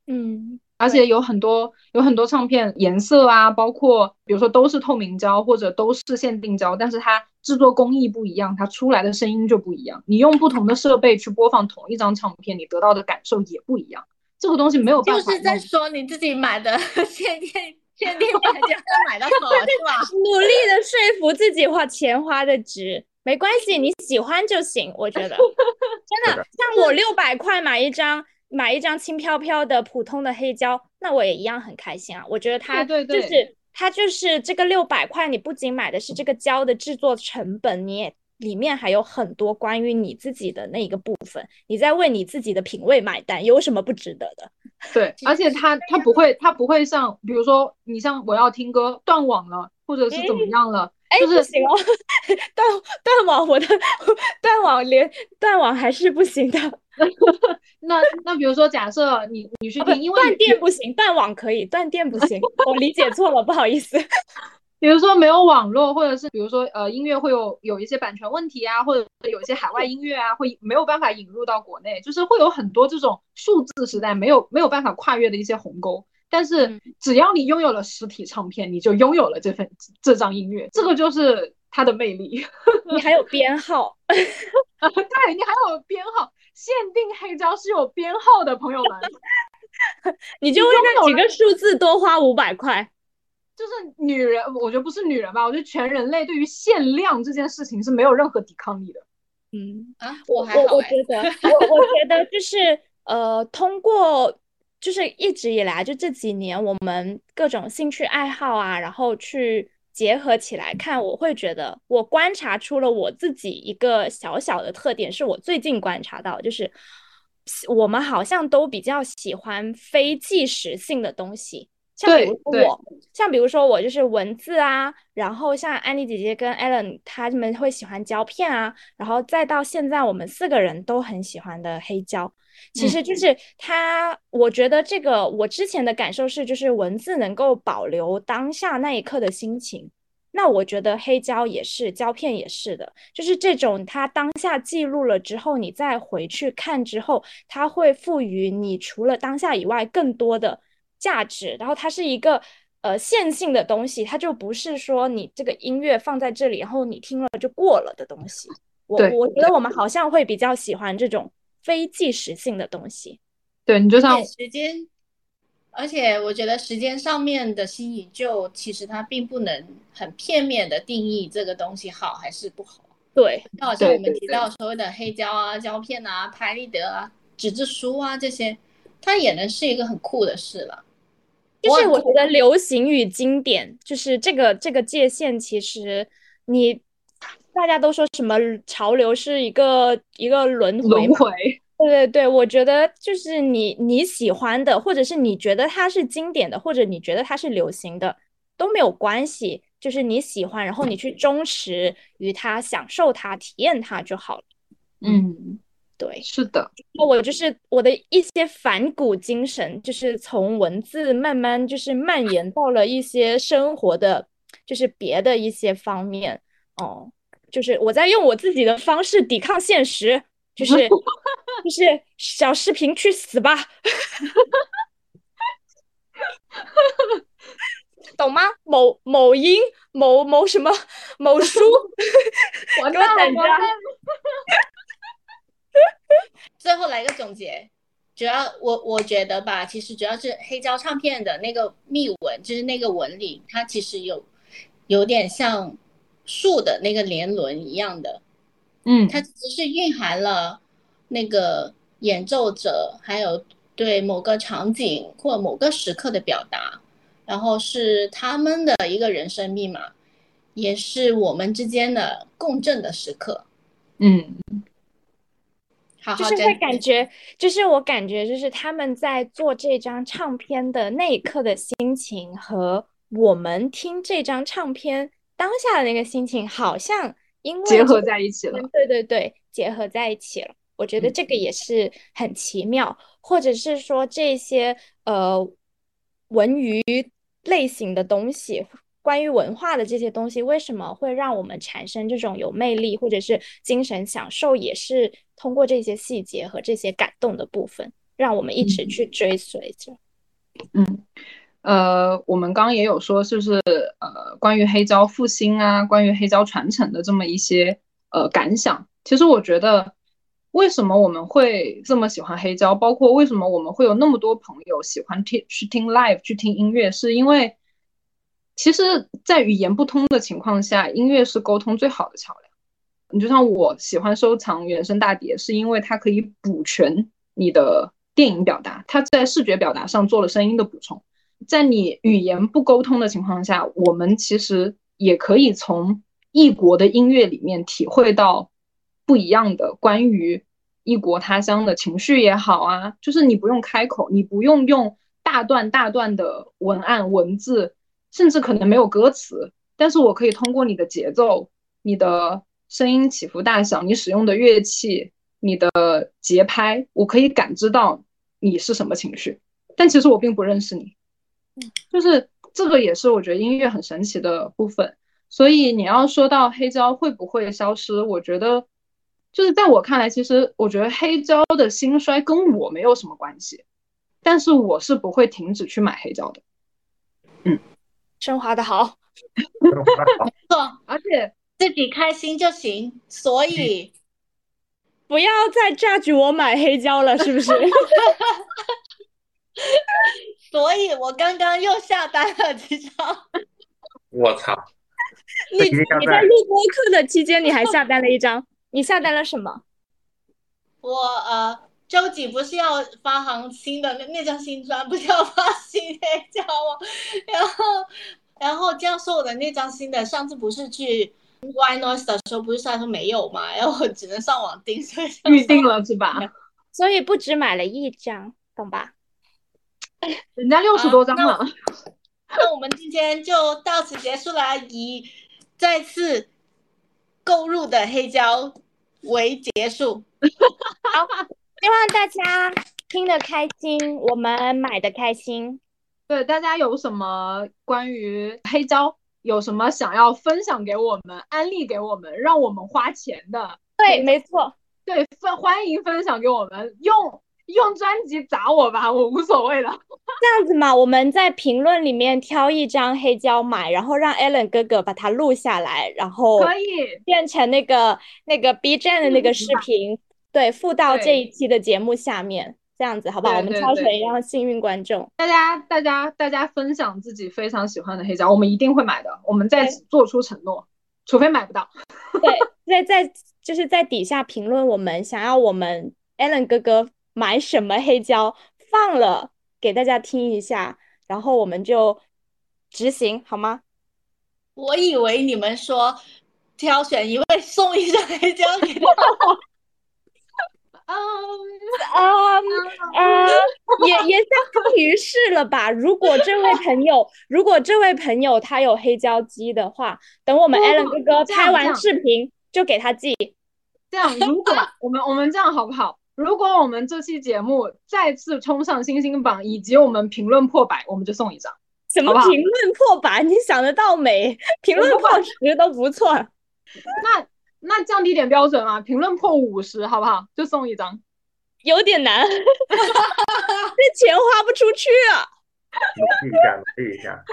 嗯，而且有很多有很多唱片颜色啊，包括比如说都是透明胶或者都是限定胶，但是它制作工艺不一样，它出来的声音就不一样。你用不同的设备去播放同一张唱片，你得到的感受也不一样。这个东西没有办法就是在说你自己买的 限定限定版就要买到手是吧？努力的说服自己花钱花的值，没关系，你喜欢就行。我觉得真的，像我六百块买一张买一张轻飘飘的普通的黑胶，那我也一样很开心啊。我觉得它对对对就是它就是这个六百块，你不仅买的是这个胶的制作成本，你也里面还有很多关于你自己的那一个部分，你在为你自己的品味买单，有什么不值得的？对，而且它它不会它不会像比如说你像我要听歌断网了，或者是怎么样了，哎，就是不行哦，断断网，我的断网连断网还是不行的。那那比如说假设你你去听，因为断电不行，断网可以，断电不行，我理解错了，不好意思。比如说没有网络，或者是比如说呃音乐会有有一些版权问题啊，或者有一些海外音乐啊，会没有办法引入到国内，就是会有很多这种数字时代没有没有办法跨越的一些鸿沟。但是嗯只要你拥有了实体唱片，你就拥有了这份这张音乐，这个就是它的魅力。你还有编号，对你还有编号，限定黑胶是有编号的，朋友们。你就为那几个数字多花五百块。就是女人，我觉得不是女人吧，我觉得全人类对于限量这件事情是没有任何抵抗力的。嗯，啊，我还好哎、我觉得，我我觉得就是呃，通过就是一直以来就这几年我们各种兴趣爱好啊，然后去结合起来看，我会觉得我观察出了我自己一个小小的特点，是我最近观察到，就是我们好像都比较喜欢非即时性的东西。像比如说我，像比如说我就是文字啊，然后像安妮姐姐跟 Alan 他们会喜欢胶片啊，然后再到现在我们四个人都很喜欢的黑胶，其实就是它，我觉得这个我之前的感受是，就是文字能够保留当下那一刻的心情。那我觉得黑胶也是，胶片也是的，就是这种它当下记录了之后，你再回去看之后，它会赋予你除了当下以外更多的价值，然后它是一个呃线性的东西，它就不是说你这个音乐放在这里，然后你听了就过了的东西。我我觉得我们好像会比较喜欢这种非即时性的东西。对你就像时间，而且我觉得时间上面的新颖就其实它并不能很片面的定义这个东西好还是不好。对，就好像我们提到所谓的黑胶啊、胶片啊、拍立得啊、纸质书啊这些，它也能是一个很酷的事了。就是我觉得流行与经典，就是这个这个界限，其实你大家都说什么潮流是一个一个轮回，轮回，对对对，我觉得就是你你喜欢的，或者是你觉得它是经典的，或者你觉得它是流行的，都没有关系。就是你喜欢，然后你去忠实于它，享受它，体验它就好了。嗯，对，是的，我就是我的一些反骨精神，就是从文字慢慢就是蔓延到了一些生活的，就是别的一些方面。哦，就是我在用我自己的方式抵抗现实，就是 就是小视频去死吧，懂吗？某某音某某什么某书，我等着。最后来个总结，主要我我觉得吧，其实主要是黑胶唱片的那个密文，就是那个纹理，它其实有有点像树的那个年轮一样的，嗯，它只是蕴含了那个演奏者还有对某个场景或某个时刻的表达，然后是他们的一个人生密码，也是我们之间的共振的时刻。嗯，好好就是会感觉，就是我感觉，就是他们在做这张唱片的那一刻的心情，和我们听这张唱片当下的那个心情，好像因为结合在一起了。对对对，结合在一起了。我觉得这个也是很奇妙，或者是说这些呃文娱类型的东西，关于文化的这些东西，为什么会让我们产生这种有魅力或者是精神享受，也是通过这些细节和这些感动的部分，让我们一直去追随着。嗯，呃，我们刚刚也有说，就是呃，关于黑胶复兴啊，关于黑胶传承的这么一些呃感想。其实我觉得，为什么我们会这么喜欢黑胶，包括为什么我们会有那么多朋友喜欢听去听 live 去听音乐，是因为其实，在语言不通的情况下，音乐是沟通最好的桥梁。你就像我喜欢收藏原声大碟，是因为它可以补全你的。电影表达，它在视觉表达上做了声音的补充。在你语言不沟通的情况下，我们其实也可以从异国的音乐里面体会到不一样的关于异国他乡的情绪也好啊。就是你不用开口，你不用用大段大段的文案文字，甚至可能没有歌词，但是我可以通过你的节奏、你的声音起伏大小、你使用的乐器、你的节拍，我可以感知到。你是什么情绪？但其实我并不认识你，就是这个也是我觉得音乐很神奇的部分。所以你要说到黑胶会不会消失，我觉得就是在我看来，其实我觉得黑胶的兴衰跟我没有什么关系，但是我是不会停止去买黑胶的。嗯，升华的好，没错，而且自己开心就行，所以。不要再 judge 我买黑胶了，是不是？所以我刚刚又下单了几张。我操！你你在录播课的期间，你还下单了一张？你下单了什么？我呃，周几不是要发行新的那那张新专，不是要发新黑胶吗？然后然后这样说我的那张新的，上次不是去。Y Noise 的时候不是他说没有嘛，然后只能上网订，所以预定了是吧？所以不止买了一张，懂吧？人家六十多张了。那我们今天就到此结束了，以再次购入的黑胶为结束。好，希望大家听得开心，我们买的开心。对，大家有什么关于黑胶？有什么想要分享给我们、安利给我们、让我们花钱的？对，没错，对，分欢迎分享给我们，用用专辑砸我吧，我无所谓的。这样子嘛，我们在评论里面挑一张黑胶买，然后让 Allen 哥哥把它录下来，然后可以变成那个那个 B 站的那个视频，对，附到这一期的节目下面。这样子好不好？我们挑选一样幸运观众。大家，大家，大家分享自己非常喜欢的黑胶，我们一定会买的。我们在做出承诺，除非买不到。对，在在就是在底下评论，我们想要我们 Allen 哥哥买什么黑胶，放了给大家听一下，然后我们就执行好吗？我以为你们说挑选一位送一张黑胶给他。啊啊啊！也也相当于是了吧？如果这位朋友，如果这位朋友他有黑胶机的话，等我们 Allen 哥哥拍完视频就给他寄。这样，如果我们我们这样好不好？如果我们这期节目再次冲上星星榜，以及我们评论破百，我们就送一张。什么评论破百？你想得到没？评论破十都不错。那。那降低点标准啊，评论破五十，好不好？就送一张，有点难，这钱花不出去啊。努力一下，努力一下，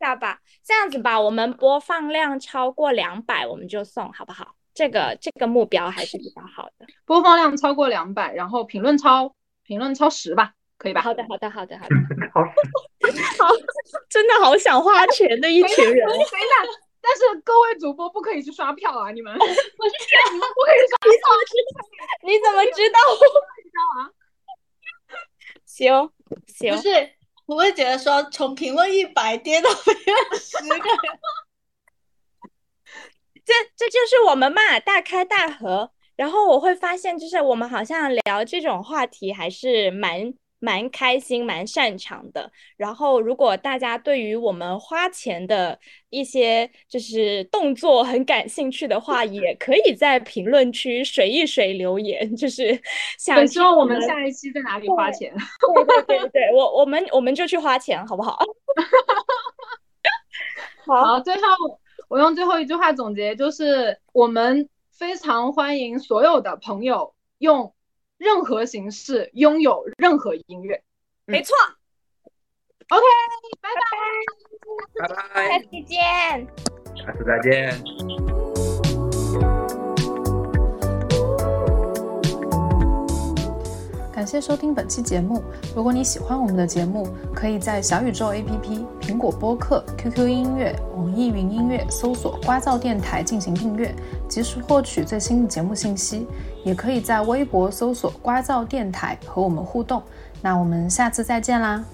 下吧。这样子吧，我们播放量超过两百，我们就送，好不好？这个这个目标还是比较好的。播放量超过两百，然后评论超评论超十吧，可以吧？好的，好的，好的，好的。好，好，真的好想花钱的一群人。等一下。但是各位主播不可以去刷票啊！你们，我是你们不可以刷票。你怎么知道？你知道啊？行行，不是，我会觉得说从评论一百跌到评论十个，这这就是我们嘛，大开大合。然后我会发现，就是我们好像聊这种话题还是蛮蛮开心、蛮擅长的。然后，如果大家对于我们花钱的一些就是动作很感兴趣的话，也可以在评论区水一水留言，就是 想对，希望我们下一期在哪里花钱。对对对对对，我我们我们就去花钱，好不好？好，好，最后我用最后一句话总结，就是我们非常欢迎所有的朋友用任何形式拥有任何音乐。没错，OK，拜拜。拜下次再见。下次再见。感谢收听本期节目。如果你喜欢我们的节目，可以在小宇宙 APP、苹果播客、QQ 音乐、网易云音乐搜索“瓜噪电台”进行订阅，及时获取最新的节目信息。也可以在微博搜索“瓜噪电台”和我们互动。那我们下次再见啦！